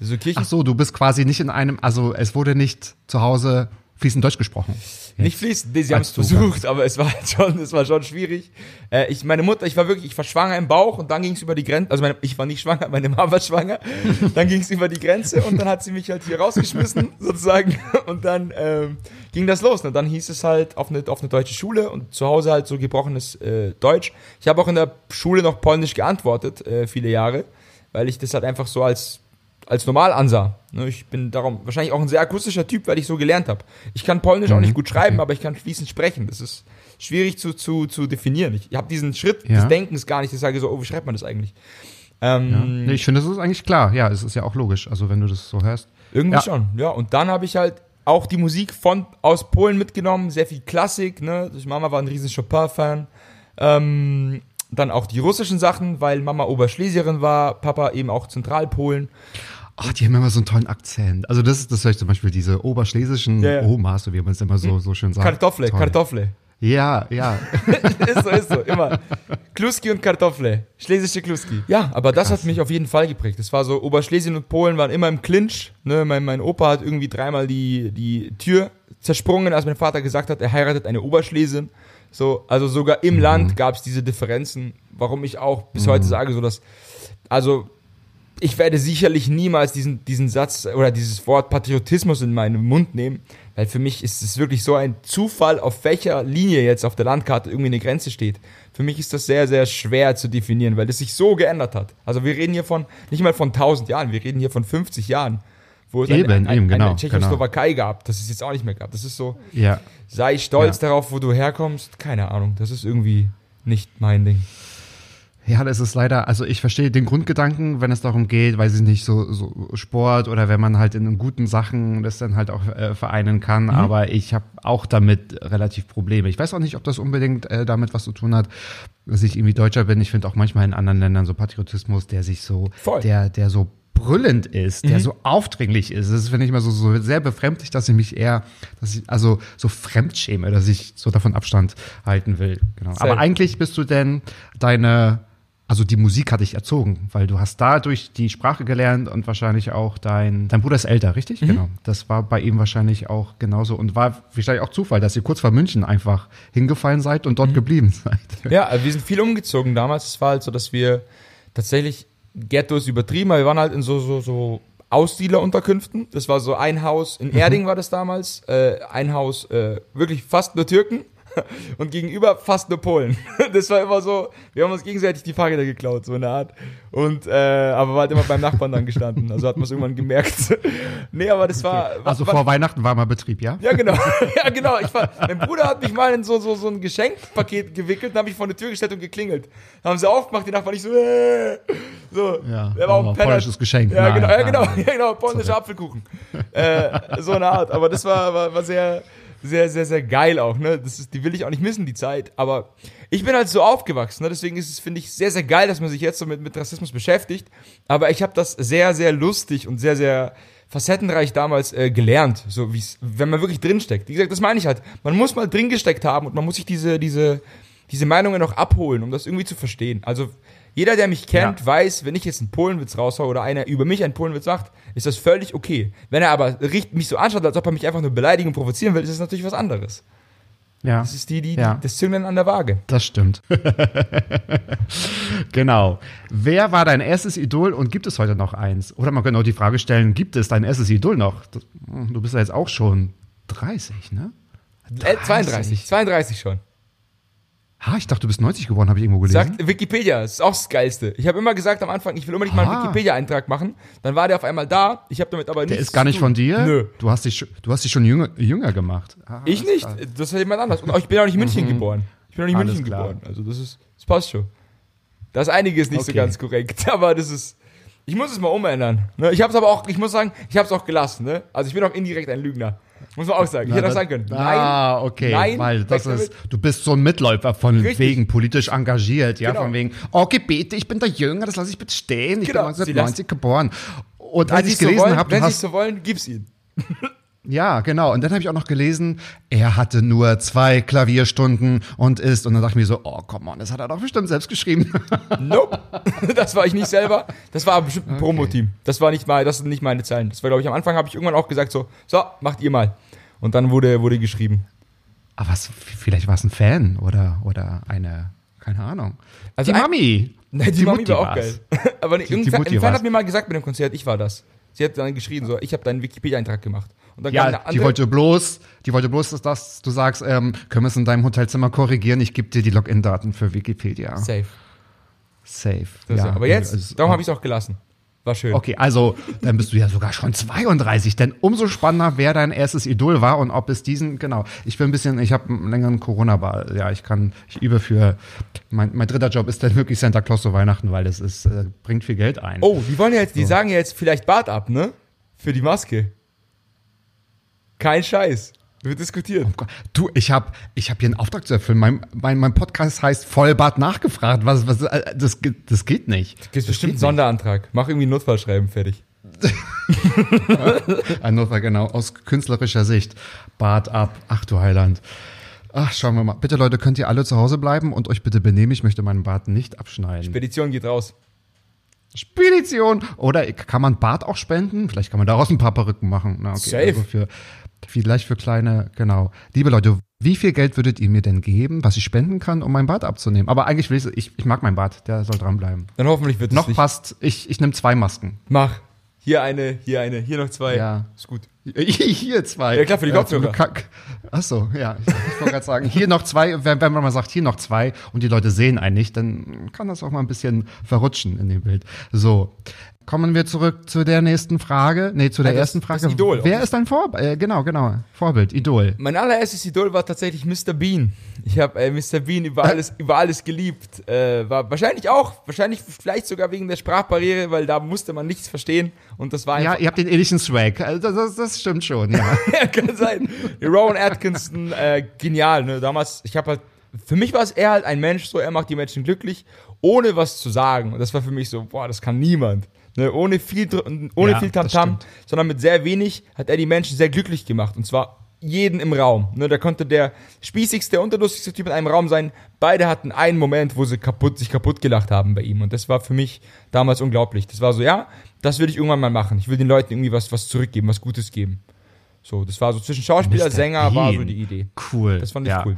So Kirchen Ach so, du bist quasi nicht in einem, also es wurde nicht zu Hause fließend Deutsch gesprochen. Nicht fließend, nee, sie haben es versucht, aber es war <laughs> schon, es war schon schwierig. Äh, ich, meine Mutter, ich war wirklich, ich war schwanger im Bauch und dann ging es über die Grenze, also meine, ich war nicht schwanger, <laughs> meine Mama war schwanger. dann ging es über die Grenze und dann hat sie mich halt hier rausgeschmissen, <laughs> sozusagen. Und dann ähm, ging das los. Und dann hieß es halt auf eine, auf eine deutsche Schule und zu Hause halt so gebrochenes äh, Deutsch. Ich habe auch in der Schule noch polnisch geantwortet, äh, viele Jahre, weil ich das halt einfach so als als normal ansah. Ne, ich bin darum wahrscheinlich auch ein sehr akustischer Typ, weil ich so gelernt habe. Ich kann Polnisch mhm. auch nicht gut schreiben, okay. aber ich kann fließend sprechen. Das ist schwierig zu, zu, zu definieren. Ich habe diesen Schritt ja. des Denkens gar nicht, ich sage so, oh, wie schreibt man das eigentlich? Ähm, ja. nee, ich finde, das ist eigentlich klar. Ja, es ist ja auch logisch. Also wenn du das so hörst. Irgendwie ja. schon, ja. Und dann habe ich halt auch die Musik von aus Polen mitgenommen, sehr viel Klassik. Ne? Mama war ein riesen Chopin-Fan. Ähm, dann auch die russischen Sachen, weil Mama Oberschlesierin war, Papa eben auch Zentralpolen. Ach, die haben immer so einen tollen Akzent. Also das ist das zum Beispiel diese oberschlesischen ja, ja. Omas, so wie man es immer so, so schön sagt. Kartoffle, Toll. Kartoffle. Ja, ja. <laughs> ist so, ist so, immer. Kluski und Kartoffle. Schlesische Kluski. Ja, aber das Krass. hat mich auf jeden Fall geprägt. Das war so, Oberschlesien und Polen waren immer im Clinch. Ne? Mein, mein Opa hat irgendwie dreimal die, die Tür zersprungen, als mein Vater gesagt hat, er heiratet eine Oberschlesin. So, also sogar im mhm. Land gab es diese Differenzen, warum ich auch bis mhm. heute sage, so dass, also ich werde sicherlich niemals diesen, diesen Satz oder dieses Wort Patriotismus in meinen Mund nehmen, weil für mich ist es wirklich so ein Zufall, auf welcher Linie jetzt auf der Landkarte irgendwie eine Grenze steht. Für mich ist das sehr, sehr schwer zu definieren, weil es sich so geändert hat. Also wir reden hier von, nicht mal von 1000 Jahren, wir reden hier von 50 Jahren, wo es eben, ein, ein, eben, genau, eine Tschechoslowakei genau. gab, das es jetzt auch nicht mehr gab. Das ist so, ja. sei stolz ja. darauf, wo du herkommst, keine Ahnung, das ist irgendwie nicht mein Ding. Ja, das ist leider, also ich verstehe den Grundgedanken, wenn es darum geht, weiß ich nicht, so, so Sport oder wenn man halt in guten Sachen das dann halt auch äh, vereinen kann, mhm. aber ich habe auch damit relativ Probleme. Ich weiß auch nicht, ob das unbedingt äh, damit was zu tun hat, dass ich irgendwie Deutscher bin. Ich finde auch manchmal in anderen Ländern so Patriotismus, der sich so, Voll. der, der so brüllend ist, der mhm. so aufdringlich ist. Das finde ich immer so, so sehr befremdlich, dass ich mich eher, dass ich also so fremdschäme, dass ich so davon Abstand halten will. Genau. Aber eigentlich bist du denn deine also die Musik hat dich erzogen, weil du hast dadurch die Sprache gelernt und wahrscheinlich auch dein, dein Bruder ist älter, richtig? Mhm. Genau. Das war bei ihm wahrscheinlich auch genauso und war vielleicht auch Zufall, dass ihr kurz vor München einfach hingefallen seid und dort mhm. geblieben seid. <laughs> Ja, also wir sind viel umgezogen damals. Es war halt so, dass wir tatsächlich Ghettos übertrieben, aber wir waren halt in so, so, so Ausdealer-Unterkünften. Das war so ein Haus, in mhm. Erding war das damals, äh, ein Haus, äh, wirklich fast nur Türken <laughs> und gegenüber fast nur Polen. <laughs> Das war immer so, wir haben uns gegenseitig die Fahrräder geklaut, so eine Art. Und, äh, aber war halt immer beim Nachbarn dann gestanden. Also hat man es irgendwann gemerkt. <laughs> nee, aber das war. Okay. Also war, vor Weihnachten war mal Betrieb, ja? Ja, genau. ja, genau. Ich war, mein Bruder hat mich mal in so, so, so ein Geschenkpaket gewickelt und habe mich vor eine Tür gestellt und geklingelt. Dann haben sie aufgemacht, die Nachbarn nicht so, äh, so. Ja, der war auch ein polnisches Geschenk. Ja, genau, ja, genau, ja, genau, polnischer Apfelkuchen. äh, so eine Art. Aber das war, war, war sehr, sehr, sehr, sehr geil auch, ne? Das ist, die will ich auch nicht missen, die Zeit. Aber ich bin halt so aufgewachsen, ne? Deswegen ist es, finde ich, sehr, sehr geil, dass man sich jetzt so mit, mit Rassismus beschäftigt. Aber ich habe das sehr, sehr lustig und sehr, sehr facettenreich damals äh, gelernt, so wie wenn man wirklich drinsteckt. Wie gesagt, das meine ich halt. Man muss mal drin gesteckt haben und man muss sich diese, diese, diese Meinungen noch abholen, um das irgendwie zu verstehen. Also jeder, der mich kennt, ja. weiß, wenn ich jetzt einen Polenwitz raushaue oder einer über mich einen Polenwitz macht, ist das völlig okay. Wenn er aber mich so anschaut, als ob er mich einfach nur beleidigen und provozieren will, ist das natürlich was anderes. Ja. Das ist die, die, ja. das Zünglein an der Waage. Das stimmt. <laughs> genau. Wer war dein erstes Idol und gibt es heute noch eins? Oder man könnte auch die Frage stellen, gibt es dein erstes Idol noch? Du bist ja jetzt auch schon 30, ne? 30. Äh, 32, 32 schon. Ha, ich dachte, du bist 90 geworden, habe ich irgendwo gelesen. Sagt Wikipedia, das ist auch das Geilste. Ich habe immer gesagt am Anfang, ich will unbedingt ah. mal einen Wikipedia-Eintrag machen. Dann war der auf einmal da. Ich habe damit aber nichts Der ist gar nicht von dir? Nö. Du hast dich, du hast dich schon jünger, jünger gemacht. Ah, ich nicht. Klar. Das ist jemand anders. Und ich bin auch nicht in München mhm. geboren. Ich bin auch nicht in München klar. geboren. Also das ist, das passt schon. Das ist einiges nicht okay. so ganz korrekt, <laughs> aber das ist. Ich muss es mal umändern. Ne? Ich habe es aber auch, ich muss sagen, ich habe es auch gelassen. Ne? Also ich bin auch indirekt ein Lügner. Muss man auch sagen. Ich hätte auch sagen können. Nein. Ah, okay. Nein. Weil das ist, du bist so ein Mitläufer von Richtig. wegen politisch engagiert, ja, genau. von wegen, oh Gebete, ich bin der Jünger, das lasse ich bitte stehen. Ich genau. bin 1990 geboren. Und wenn als ich gelesen so habe, wenn sie so wollen, gib's ihnen. <laughs> Ja, genau. Und dann habe ich auch noch gelesen, er hatte nur zwei Klavierstunden und ist. Und dann dachte ich mir so, oh, komm on, das hat er doch bestimmt selbst geschrieben. <laughs> Nope. <laughs> das war ich nicht selber. Das war bestimmt ein Promo-Team. Das war nicht mal, das sind nicht meine Zeilen. Das war, glaube ich, am Anfang habe ich irgendwann auch gesagt, so, so, macht ihr mal. Und dann wurde, wurde geschrieben. Aber was, vielleicht war es ein Fan oder, oder eine, keine Ahnung. Also die ein- Mami. <laughs> Nein, die, Mami Mutti war auch war's. geil. <laughs> Aber Die- ein, die ein Fan war's. hat mir mal gesagt bei dem Konzert, ich war das. Sie hat dann geschrien, so, ich habe deinen Wikipedia-Eintrag gemacht. Und dann Ja, die wollte bloß, die wollte bloß, dass, dass du sagst, ähm, können wir es in deinem Hotelzimmer korrigieren? Ich gebe dir die Login-Daten für Wikipedia. Safe. Safe. Das ja, aber jetzt, darum habe ich es auch gelassen. War schön. Okay, also dann bist du ja sogar schon 32, denn umso spannender, wer dein erstes Idol war und ob es diesen, genau. Ich bin ein bisschen, ich habe einen längeren Corona-Ball. Ja, ich kann, ich übe für, mein, mein dritter Job ist dann wirklich Santa Claus zu Weihnachten, weil das ist, äh, bringt viel Geld ein. Oh, die wollen ja jetzt, die sagen ja jetzt vielleicht Bart ab, ne? Für die Maske. Kein Scheiß. Wird diskutiert. Oh. Du, ich habe ich hab hier einen Auftrag zu erfüllen. Mein, mein, mein Podcast heißt Vollbart nachgefragt. Was, was, äh, das, das geht nicht. Gibt bestimmt einen Sonderantrag. Mach irgendwie ein Notfallschreiben fertig. <laughs> Ein Notfall, genau, aus künstlerischer Sicht. Bart ab. Ach du Heiland. Ach, schauen wir mal. Bitte, Leute, könnt ihr alle zu Hause bleiben und euch bitte benehmen. Ich möchte meinen Bart nicht abschneiden. Petition geht raus. Spedition. Oder kann man Bart auch spenden? Vielleicht kann man daraus ein paar Perücken machen. Na, okay. Safe. Also für, vielleicht für kleine, genau. Liebe Leute, wie viel Geld würdet ihr mir denn geben, was ich spenden kann, um meinen Bart abzunehmen? Aber eigentlich will ich, ich, ich mag meinen Bart, der soll dranbleiben. Dann hoffentlich wird es Noch nicht. passt, ich, ich nehme zwei Masken. Mach. Hier eine, hier eine, hier noch zwei. Ja. Ist gut. <laughs> Hier zwei. Ja, klar, für die zum Kopfhörer. Glück kann- Ach so, ja. Ich, ich wollte gerade sagen, hier noch zwei, wenn, wenn man mal sagt, hier noch zwei und die Leute sehen einen nicht, dann kann das auch mal ein bisschen verrutschen in dem Bild. So. Kommen wir zurück zu der nächsten Frage. Nee, zu der Ah, das- ersten Frage. Idol. Wer ist dein Vorbild? Äh, genau, genau. Vorbild, Idol. Mein allererstes Idol war tatsächlich Mr. Bean. Ich habe äh, Mr. Bean über alles, über alles geliebt. Äh, war wahrscheinlich auch, wahrscheinlich vielleicht sogar wegen der Sprachbarriere, weil da musste man nichts verstehen. Und das war Ja, ihr habt den ähnlichen Swag. Also das, das, stimmt schon, ja. <laughs> Ja, kann sein. Rowan Atkinson, äh, genial. Ne? Damals, ich habe halt, für mich war es eher halt ein Mensch, so er macht die Menschen glücklich, ohne was zu sagen. Und das war für mich so, boah, das kann niemand. Ne? Ohne viel, ohne Ja, viel Tamtam, sondern mit sehr wenig hat er die Menschen sehr glücklich gemacht. Und zwar jeden im Raum. Ne? Da konnte der spießigste und der lustigste Typ in einem Raum sein. Beide hatten einen Moment, wo sie kaputt, sich kaputt gelacht haben bei ihm. Und das war für mich damals unglaublich. Das war so, ja, das will ich irgendwann mal machen. Ich will den Leuten irgendwie was, was zurückgeben, was Gutes geben. So, das war so zwischen Schauspieler, Mr. Sänger, war so Bean. die Idee. Cool. Das fand ich ja. cool.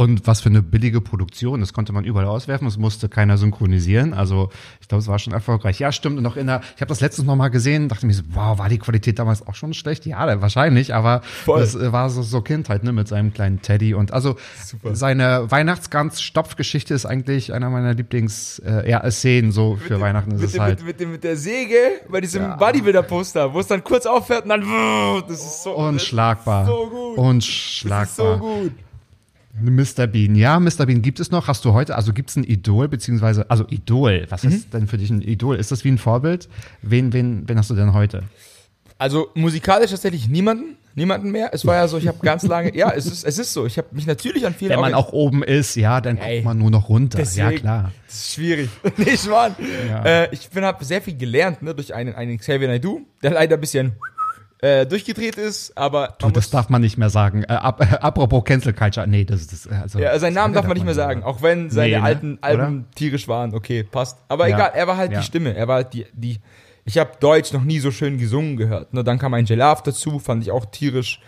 Und was für eine billige Produktion. Das konnte man überall auswerfen. Es musste keiner synchronisieren. Also ich glaube, es war schon erfolgreich. Ja, stimmt. Und noch in der, ich habe das letztens noch mal gesehen, dachte mir so, wow, war die Qualität damals auch schon schlecht? Ja, wahrscheinlich. Aber Voll. das äh, war so, so Kindheit, ne, mit seinem kleinen Teddy. Und also Super. seine Weihnachtsgans-Stopfgeschichte ist eigentlich einer meiner Lieblings, äh, ja, Szenen so für Weihnachten ist mit, es dem, halt. mit, mit, dem, mit der Säge bei diesem Bodybuilder-Poster, wo es dann kurz aufhört und dann. <laughs> Das ist so. Unschlagbar. Das ist so gut. Unschlagbar. Das ist so gut. Mr. Bean, ja, Mr. Bean gibt es noch. Hast du heute, also gibt es ein Idol, beziehungsweise, also Idol, was Mhm. ist denn für dich ein Idol? Ist das wie ein Vorbild? Wen, wen, wen hast du denn heute? Also musikalisch tatsächlich niemanden. Niemanden mehr. Es war ja so, ich habe ganz lange. Ja, es ist, es ist so. Ich habe mich natürlich an viele. Wenn man auch oben ist, ja, dann Ey, guckt man nur noch runter. Deswegen, ja, klar. Das ist schwierig. <laughs> nee, Schwan. Ja. Äh, ich bin habe sehr viel gelernt, ne, durch einen, einen Xavier Naidoo, der leider ein bisschen äh, durchgedreht ist, aber Du, das darf man nicht mehr sagen. Äh, ap äh, apropos Cancel Culture, nee, das ist das. Also, Ja, seinen Namen darf man nicht mehr sagen, auch wenn seine Nee, ne? alten Alben Oder? tierisch waren. Okay, passt. Aber Ja. egal, er war halt Ja. die Stimme. Er war halt die, die. Ich habe Deutsch noch nie so schön gesungen gehört. Ne, dann kam ein Gelaf dazu, fand ich auch tierisch.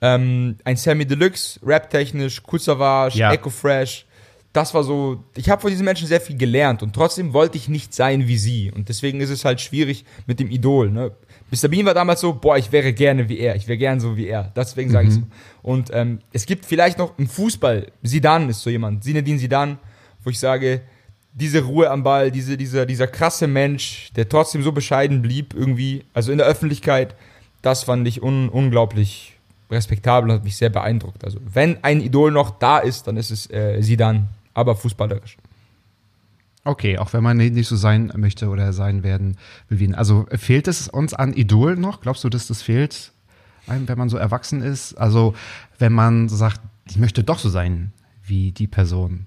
Ähm, ein Sammy Deluxe, rap-technisch, Kutsavage, Ja. Echo Fresh. Das war so. Ich habe von diesen Menschen sehr viel gelernt und trotzdem wollte ich nicht sein wie sie. Und deswegen ist es halt schwierig mit dem Idol. Ne? Mr. Bean war damals so, boah, ich wäre gerne wie er, ich wäre gern so wie er. Deswegen sage ich so. Und ähm, es gibt vielleicht noch im Fußball, Sidan ist so jemand, Zinedine Sidan, wo ich sage, diese Ruhe am Ball, diese, dieser, dieser krasse Mensch, der trotzdem so bescheiden blieb irgendwie, also in der Öffentlichkeit, das fand ich un, unglaublich respektabel und hat mich sehr beeindruckt. Also wenn ein Idol noch da ist, dann ist es äh, Sidan, aber fußballerisch. Okay, auch wenn man nicht so sein möchte oder sein werden will wie. Also fehlt es uns an Idol noch? Glaubst du, dass das fehlt, wenn man so erwachsen ist? Also wenn man sagt, ich möchte doch so sein wie die Person.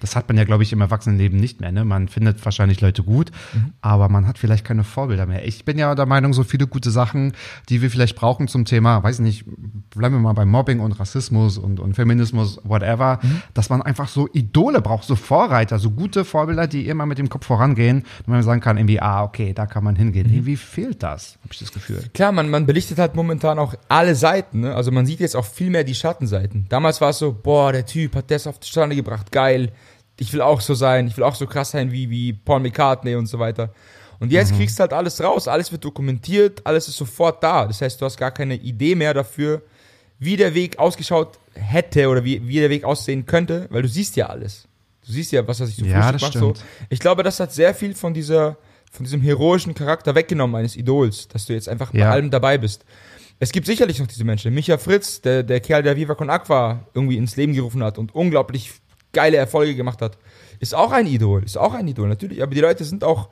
Das hat man ja, glaube ich, im Erwachsenenleben nicht mehr. Ne? Man findet wahrscheinlich Leute gut, mhm. aber man hat vielleicht keine Vorbilder mehr. Ich bin ja der Meinung, so viele gute Sachen, die wir vielleicht brauchen zum Thema, weiß ich nicht, bleiben wir mal bei Mobbing und Rassismus und, und Feminismus, whatever, mhm. dass man einfach so Idole braucht, so Vorreiter, so gute Vorbilder, die immer mit dem Kopf vorangehen und man sagen kann, irgendwie, ah, okay, da kann man hingehen. Mhm. Irgendwie fehlt das, habe ich das Gefühl. Klar, man, man belichtet halt momentan auch alle Seiten. Ne? Also man sieht jetzt auch viel mehr die Schattenseiten. Damals war es so, boah, der Typ hat das auf die Stande gebracht, geil ich will auch so sein, ich will auch so krass sein wie, wie Paul McCartney und so weiter. Und jetzt mhm. kriegst du halt alles raus, alles wird dokumentiert, alles ist sofort da. Das heißt, du hast gar keine Idee mehr dafür, wie der Weg ausgeschaut hätte oder wie, wie der Weg aussehen könnte, weil du siehst ja alles. Du siehst ja, was er sich so ja, das macht. So. Ich glaube, das hat sehr viel von dieser, von diesem heroischen Charakter weggenommen eines Idols, dass du jetzt einfach ja. bei allem dabei bist. Es gibt sicherlich noch diese Menschen. Micha Fritz, der, der Kerl, der Viva Con Aqua irgendwie ins Leben gerufen hat und unglaublich geile Erfolge gemacht hat, ist auch ein Idol, ist auch ein Idol, natürlich. Aber die Leute sind auch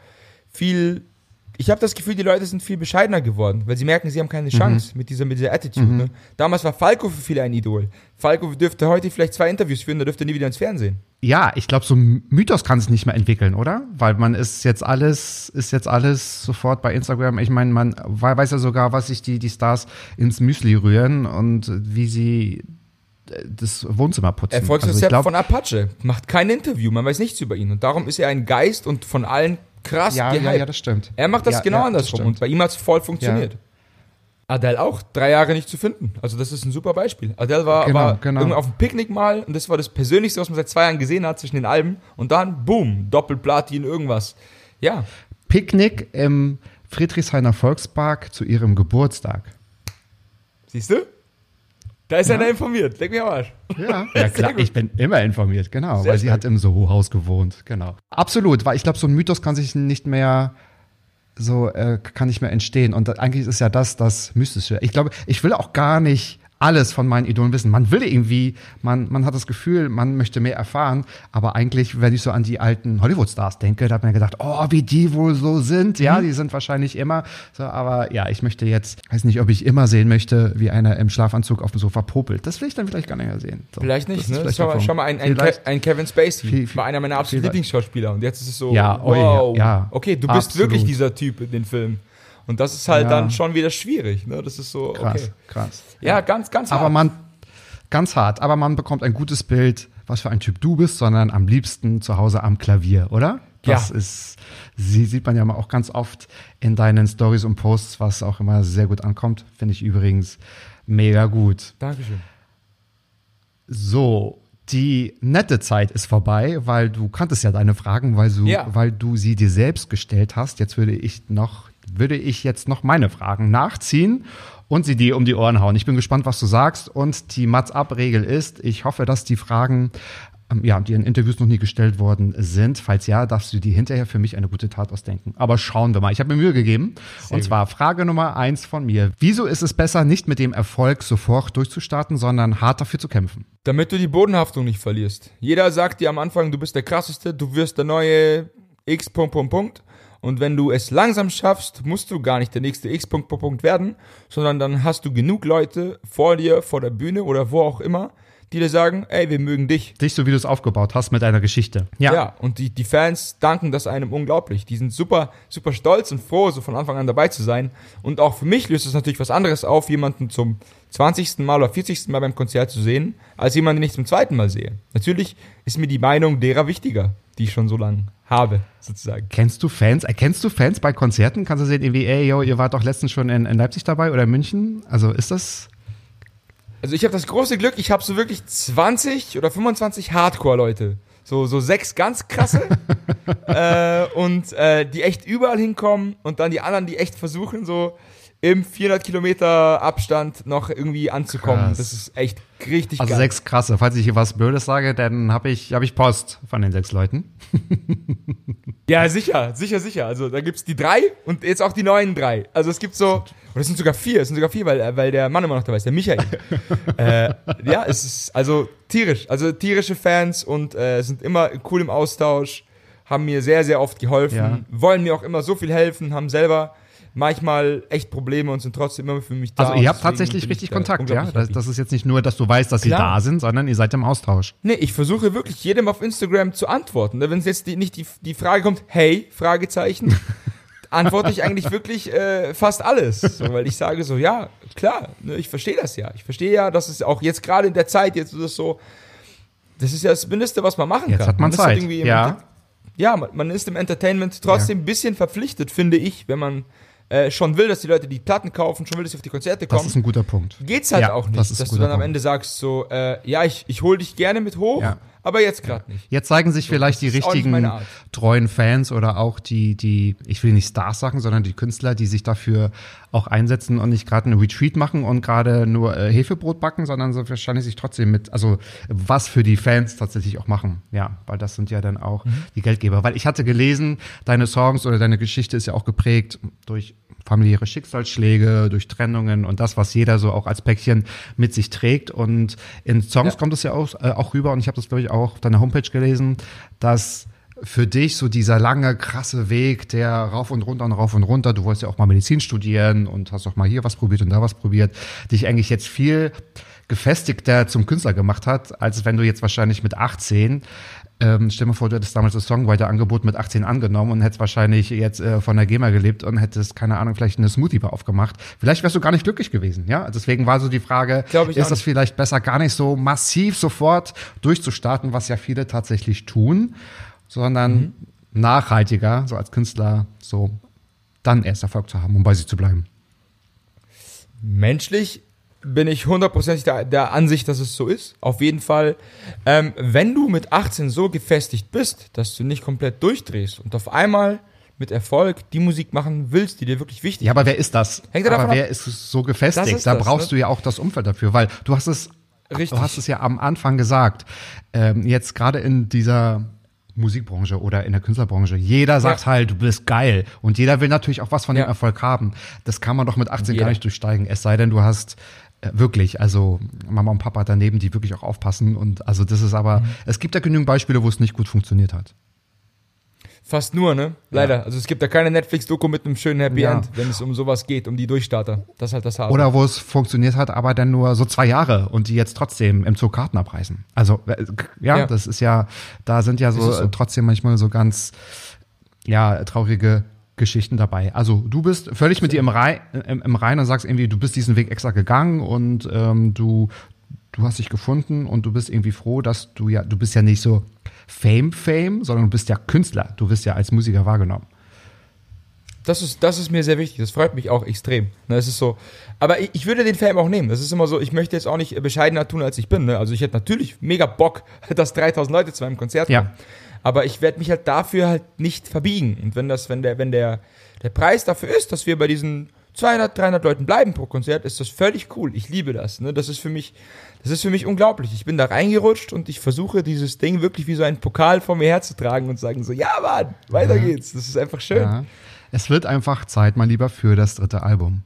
viel, ich habe das Gefühl, die Leute sind viel bescheidener geworden, weil sie merken, sie haben keine mhm. Chance mhm. mit dieser, mit dieser Attitude. Mhm. Ne? Damals war Falco für viele ein Idol. Falco dürfte heute vielleicht zwei Interviews führen, da dürfte nie wieder ins Fernsehen. Ja, ich glaube, so ein Mythos kann es nicht mehr entwickeln, oder? Weil man ist jetzt alles, ist jetzt alles sofort bei Instagram. Ich meine, man weiß ja sogar, was sich die, die Stars ins Müsli rühren und wie sie das Wohnzimmer putzen. Erfolgsrezept also von Apache. Macht kein Interview, man weiß nichts über ihn. Und darum ist er ein Geist und von allen krass ja. Ja, ja, das stimmt. Er macht das ja, genau ja, andersrum. Und bei ihm hat es voll funktioniert. Ja. Adele auch, drei Jahre nicht zu finden. Also das ist ein super Beispiel. Adele war, genau, war genau. auf dem Picknick mal und das war das Persönlichste, was man seit zwei Jahren gesehen hat zwischen den Alben. Und dann, boom, Doppelplatin, irgendwas. Ja. Picknick im Friedrichshainer Volkspark zu ihrem Geburtstag. Siehst du? Da ist ja. einer informiert. Leg mir am Arsch. Ja, <laughs> ja klar, ich bin immer informiert, genau, Sehr weil sie hat im Soho-Haus gewohnt, genau. Absolut, weil ich glaube, so ein Mythos kann sich nicht mehr so äh, kann nicht mehr entstehen und eigentlich ist ja das das Mystische. Ich glaube, ich will auch gar nicht alles von meinen Idolen wissen. Man will irgendwie, man, man hat das Gefühl, man möchte mehr erfahren, aber eigentlich, wenn ich so an die alten Hollywood-Stars denke, da hat man gedacht, oh, wie die wohl so sind. Ja, mhm. die sind wahrscheinlich immer so, aber ja, ich möchte jetzt, weiß nicht, ob ich immer sehen möchte, wie einer im Schlafanzug auf dem Sofa popelt. Das will ich dann vielleicht gar nicht mehr sehen. So, vielleicht nicht, ne? Vielleicht schau, mal, schau mal, ein, ein, ein Kevin Spacey viel, viel, war einer meiner absoluten Lieblingsschauspieler und jetzt ist es so, ja, oh, wow, ja, okay, du bist absolut. wirklich dieser Typ in den Film. Und das ist halt ja. dann schon wieder schwierig. Ne? Das ist so, krass, okay. krass. Ja, ganz, ganz hart. Aber man, ganz hart, aber man bekommt ein gutes Bild, was für ein Typ du bist, sondern am liebsten zu Hause am Klavier, oder? Das ja. ist, sie sieht man ja auch ganz oft in deinen Stories und Posts, was auch immer sehr gut ankommt. Finde ich übrigens mega gut. Dankeschön. So, die nette Zeit ist vorbei, weil du kanntest ja deine Fragen, weil du, ja. weil du sie dir selbst gestellt hast. Jetzt würde ich noch würde ich jetzt noch meine Fragen nachziehen und sie dir um die Ohren hauen. Ich bin gespannt, was du sagst. Und die Mats-Up-Regel ist, ich hoffe, dass die Fragen, ähm, ja, die in Interviews noch nie gestellt worden sind. Falls ja, darfst du die hinterher für mich eine gute Tat ausdenken. Aber schauen wir mal. Ich habe mir Mühe gegeben. Sehr und zwar Frage Nummer eins von mir. Wieso ist es besser, nicht mit dem Erfolg sofort durchzustarten, sondern hart dafür zu kämpfen? Damit du die Bodenhaftung nicht verlierst. Jeder sagt dir am Anfang, du bist der krasseste, du wirst der neue X. Punkt, Punkt, Punkt. Und wenn du es langsam schaffst, musst du gar nicht der nächste X-Punkt pro Punkt werden, sondern dann hast du genug Leute vor dir, vor der Bühne oder wo auch immer, die dir sagen, ey, wir mögen dich. Dich, so wie du es aufgebaut hast mit deiner Geschichte. Ja. Ja, und die, die Fans danken das einem unglaublich. Die sind super, super stolz und froh, so von Anfang an dabei zu sein. Und auch für mich löst es natürlich was anderes auf, jemanden zum 20. Mal oder 40. Mal beim Konzert zu sehen, als jemanden, den ich zum zweiten Mal sehe. Natürlich ist mir die Meinung derer wichtiger, die ich schon so lange habe, sozusagen. Kennst du Fans? Erkennst du Fans bei Konzerten? Kannst du sehen, irgendwie, ey, yo, ihr wart doch letztens schon in, in Leipzig dabei oder in München? Also ist das. Also ich habe das große Glück, ich habe so wirklich 20 oder 25 Hardcore-Leute. So, so sechs ganz krasse. <laughs> äh, und äh, die echt überall hinkommen und dann die anderen, die echt versuchen, so im 400 Kilometer Abstand noch irgendwie anzukommen. Krass. Das ist echt richtig also geil. Also sechs krasse. Falls ich hier was Blödes sage, dann habe ich, hab ich Post von den sechs Leuten. <laughs> ja, sicher, sicher, sicher. Also da gibt's die drei und jetzt auch die neuen drei. Also es gibt so, oder es sind sogar vier, es sind sogar vier, weil, weil der Mann immer noch dabei ist, der Michael. <laughs> äh, ja, es ist also tierisch. Also tierische Fans und äh, sind immer cool im Austausch, haben mir sehr, sehr oft geholfen, ja. wollen mir auch immer so viel helfen, haben selber manchmal echt Probleme und sind trotzdem immer für mich da. Also ihr habt tatsächlich richtig Kontakt, ja? Das, das ist jetzt nicht nur, dass du weißt, dass sie Klar. da sind, sondern ihr seid im Austausch. Nee, ich versuche wirklich jedem auf Instagram zu antworten. Wenn es jetzt die, nicht die, die Frage kommt, hey, Fragezeichen, <laughs> antworte ich eigentlich wirklich äh, fast alles. So, weil ich sage so, ja, klar, ne, ich verstehe das ja. Ich verstehe ja, dass es auch jetzt gerade in der Zeit, jetzt ist es so, das ist ja das Mindeste, was man machen Jetzt kann. hat man ist halt Zeit. irgendwie im Ja. Ja, man, man ist im Entertainment trotzdem ein bisschen verpflichtet, finde ich, wenn man äh, schon will, dass die Leute die Platten kaufen, schon will, dass sie auf die Konzerte Das kommen ist ein guter Punkt. geht's halt Ja, auch nicht, das dass du dann am Punkt. Ende sagst so, äh, ja, ich, ich hol dich gerne mit hoch, Ja. Aber jetzt gerade nicht. Jetzt zeigen sich vielleicht die richtigen treuen Fans oder auch die, die, ich will nicht Stars sagen, sondern die Künstler, die sich dafür auch einsetzen und nicht gerade einen Retreat machen und gerade nur äh, Hefebrot backen, sondern so wahrscheinlich sich trotzdem mit, also was für die Fans tatsächlich auch machen. Ja, weil das sind ja dann auch Mhm. die Geldgeber. Weil ich hatte gelesen, deine Songs oder deine Geschichte ist ja auch geprägt durch familiäre Schicksalsschläge, durch Trennungen und das, was jeder so auch als Päckchen mit sich trägt. Und in Songs Ja. kommt es ja auch, äh, auch rüber, und ich habe das, glaube ich, auch auf deiner Homepage gelesen, dass für dich so dieser lange, krasse Weg, der rauf und runter und rauf und runter, du wolltest ja auch mal Medizin studieren und hast auch mal hier was probiert und da was probiert, dich eigentlich jetzt viel gefestigter zum Künstler gemacht hat, als wenn du jetzt wahrscheinlich mit 18 ähm, stell dir mal vor, du hättest damals das Songwriter-Angebot mit 18 angenommen und hättest wahrscheinlich jetzt äh, von der GEMA gelebt und hättest, keine Ahnung, vielleicht eine Smoothie-Bar aufgemacht. Vielleicht wärst du gar nicht glücklich gewesen, ja? Deswegen war so die Frage, ist das vielleicht besser, gar nicht so massiv sofort durchzustarten, was ja viele tatsächlich tun, sondern Mhm. nachhaltiger, so als Künstler, so dann erst Erfolg zu haben, um bei sich zu bleiben. Menschlich bin ich hundertprozentig der, der Ansicht, dass es so ist. Auf jeden Fall, ähm, wenn du mit 18 so gefestigt bist, dass du nicht komplett durchdrehst und auf einmal mit Erfolg die Musik machen willst, die dir wirklich wichtig Ja, aber wer ist das? Hängt aber wer ab. ist so gefestigt? Ist da das, brauchst ne? du ja auch das Umfeld dafür, weil du hast es, Richtig. du hast es ja am Anfang gesagt. Ähm, jetzt gerade in dieser Musikbranche oder in der Künstlerbranche, jeder sagt Ja. halt, du bist geil und jeder will natürlich auch was von Ja. dem Erfolg haben. Das kann man doch mit 18 gar Jeder. nicht durchsteigen. Es sei denn, du hast wirklich, also Mama und Papa daneben, die wirklich auch aufpassen und also das ist aber, Mhm. es gibt ja genügend Beispiele, wo es nicht gut funktioniert hat. Fast nur, ne? Leider. Also es gibt da keine Netflix-Doku mit einem schönen Happy Ja. End, wenn es um sowas geht, um die Durchstarter. Das ist halt das Harte. Oder wo es funktioniert hat, aber dann nur so zwei Jahre und die jetzt trotzdem im Zoo Karten abreißen. Also, äh, ja, Ja. das ist ja, da sind ja so, so. äh, trotzdem manchmal so ganz, ja, traurige Geschichten dabei. Also du bist völlig mit dir im, Rei im, im Rein und sagst irgendwie, du bist diesen Weg extra gegangen und ähm, du, du hast dich gefunden und du bist irgendwie froh, dass du ja, du bist ja nicht so Fame, Fame, sondern du bist ja Künstler. Du wirst ja als Musiker wahrgenommen. Das ist, das ist mir sehr wichtig. Das freut mich auch extrem. Ne, es ist so. Aber ich, ich würde den Fame auch nehmen. Das ist immer so, ich möchte jetzt auch nicht bescheidener tun, als ich bin. Ne? Also ich hätte natürlich mega Bock, <laughs> dass 3000 Leute zu meinem Konzert Ja. Aber ich werde mich halt dafür halt nicht verbiegen. Und wenn das, wenn der, wenn der, der Preis dafür ist, dass wir bei diesen 200, 300 Leuten bleiben pro Konzert, ist das völlig cool. Ich liebe das. Ne? Das ist für mich, das ist für mich unglaublich. Ich bin da reingerutscht und ich versuche dieses Ding wirklich wie so ein Pokal vor mir herzutragen und sagen so, ja Mann, weiter geht's. Das ist einfach schön. Ja. Es wird einfach Zeit, mal lieber für das dritte Album.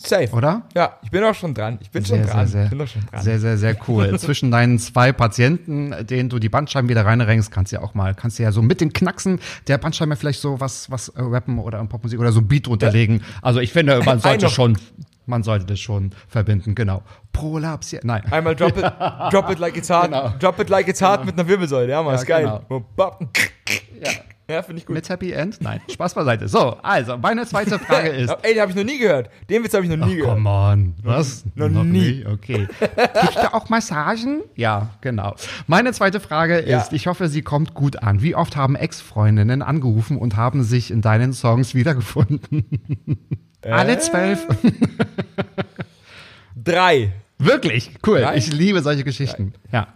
Safe. Oder? Ja, ich bin auch schon dran. Ich bin Sehr, schon dran. sehr, ich bin doch schon dran. sehr, sehr, sehr cool. <laughs> Zwischen deinen zwei Patienten, denen du die Bandscheiben wieder reinrenkst, kannst du ja auch mal, kannst du ja so mit den Knacksen der Bandscheibe vielleicht so was, was äh, rappen oder Popmusik oder so ein Beat unterlegen. Also ich finde, man sollte schon, man sollte das schon verbinden, genau. Prolaps, ja, nein. Einmal drop it, drop it like it's hard. <laughs> Genau. Drop it like it's hard mit einer Wirbelsäule. Ja, Mann, Ja, ist geil. genau. Ja, ja finde ich gut. Mit Happy End? Nein, Spaß beiseite. So, also, meine zweite Frage <laughs> ist, Ey, den habe ich noch nie gehört. Den Witz habe ich noch nie gehört. Come on. Was? Noch nie. nie. Okay. Gibt's da auch Massagen? Ja, genau. Meine zweite Frage Ja. ist, ich hoffe, sie kommt gut an. Wie oft haben Ex-Freundinnen angerufen und haben sich in deinen Songs wiedergefunden? Alle zwölf. Drei. Wirklich? Cool. Drei? Ich liebe solche Geschichten. Ja.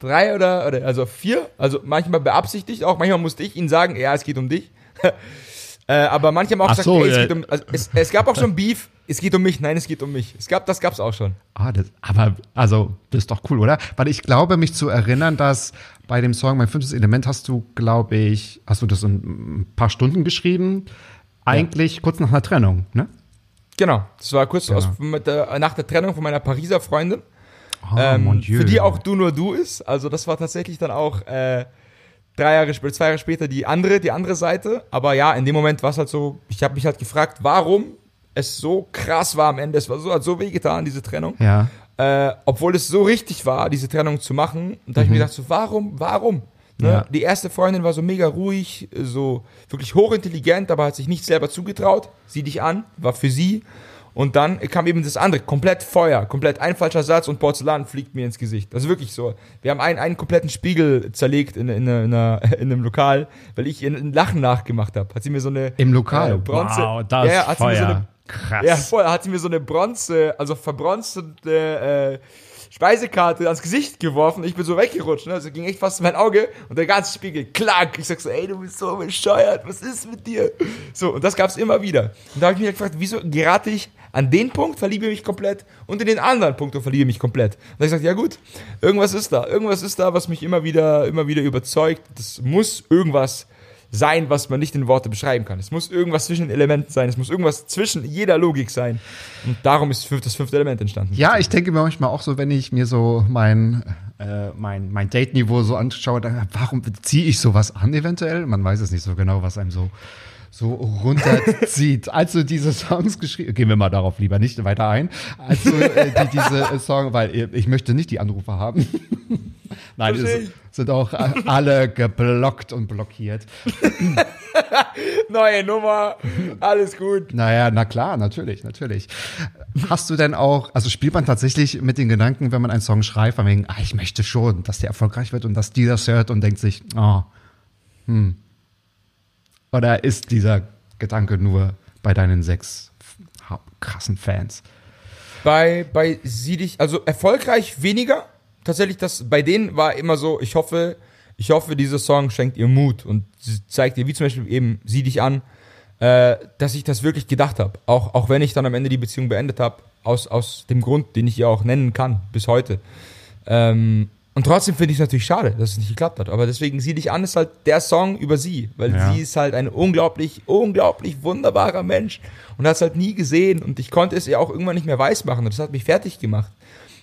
Drei oder, oder, also vier. Also manchmal beabsichtigt auch. Manchmal musste ich ihnen sagen, ja, es geht um dich. <laughs> äh, aber manche haben auch Ach gesagt, so, ey, es, äh, geht um, also es, es gab auch schon Beef. Es geht um mich. Nein, es geht um mich. Es gab, das gab's auch schon. Ah, das, aber, also, das ist doch cool, oder? Weil ich glaube, mich zu erinnern, dass bei dem Song Mein fünftes Element hast du, glaube ich, hast du das in ein paar Stunden geschrieben? Eigentlich kurz nach einer Trennung, ne? Genau. Das war kurz Genau. aus, der, nach der Trennung von meiner Pariser Freundin. Oh, ähm, für die auch du nur du ist. Also das war tatsächlich dann auch, äh, drei Jahre später, zwei Jahre später die andere, die andere Seite. Aber ja, in dem Moment war es halt so, ich habe mich halt gefragt, warum es so krass war am Ende. Es war so, hat so wehgetan, diese Trennung. Ja. Äh, obwohl es so richtig war, diese Trennung zu machen. Und da habe ich mir gedacht, so, warum, warum? Ne? Ja. Die erste Freundin war so mega ruhig, so wirklich hochintelligent, aber hat sich nicht selber zugetraut. Sieh dich an, war für sie. Und dann kam eben das andere, komplett Feuer, komplett ein falscher Satz und Porzellan fliegt mir ins Gesicht. Also wirklich so. Wir haben einen, einen kompletten Spiegel zerlegt in, in, in, einer, <laughs> in einem Lokal, weil ich ihr ein Lachen nachgemacht habe. Hat sie mir so eine Im Lokal. äh, Bronze, wow, das ja, ja, hat sie mir so Feuer. eine, Krass. ja, voll, hat sie mir so eine Bronze, also verbronzete äh, Speisekarte ans Gesicht geworfen. Ich bin so weggerutscht, ne? Also ging echt fast in mein Auge und der ganze Spiegel, klack. Ich sag so, ey, du bist so bescheuert, was ist mit dir? So, und das gab's immer wieder. Und da habe ich mich gefragt, wieso gerate ich an den Punkt, verliebe mich komplett und in den anderen Punkt und verliebe mich komplett. Und da ich gesagt, ja gut, irgendwas ist da. Irgendwas ist da, was mich immer wieder, immer wieder überzeugt. Das muss irgendwas sein, was man nicht in Worte beschreiben kann. Es muss irgendwas zwischen den Elementen sein. Es muss irgendwas zwischen jeder Logik sein. Und darum ist das fünfte Element entstanden. Ja, ich denke mir manchmal auch so, wenn ich mir so mein, äh, mein, mein Date-Niveau so anschaue, dann, warum ziehe ich sowas an eventuell? Man weiß es nicht so genau, was einem so, so runterzieht. <laughs> Als du diese Songs geschrieben, gehen wir mal darauf lieber nicht weiter ein, als du äh, die, <laughs> diese äh, Song, weil äh, ich möchte nicht die Anrufe haben. <laughs> Nein, es sind auch äh, alle geblockt und blockiert. Neue Nummer, alles gut. Naja, na klar, natürlich, natürlich. Hast du denn auch, also spielt man tatsächlich mit den Gedanken, wenn man einen Song schreibt, von wegen, ah, ich möchte schon, dass der erfolgreich wird und dass die das hört und denkt sich, oh, hm. Oder ist dieser Gedanke nur bei deinen sechs krassen Fans? Bei, bei Sie dich, also erfolgreich weniger. Tatsächlich, das, bei denen war immer so, ich hoffe, ich hoffe, dieser Song schenkt ihr Mut und zeigt ihr, wie zum Beispiel eben Sie dich an, äh, dass ich das wirklich gedacht habe. Auch, auch wenn ich dann am Ende die Beziehung beendet habe, aus, aus dem Grund, den ich ihr auch nennen kann, bis heute. Ähm, und trotzdem finde ich es natürlich schade, dass es nicht geklappt hat. Aber deswegen Sieh dich an ist halt der Song über sie, weil Ja. sie ist halt ein unglaublich, unglaublich wunderbarer Mensch und hat es halt nie gesehen und ich konnte es ihr auch irgendwann nicht mehr weismachen und das hat mich fertig gemacht.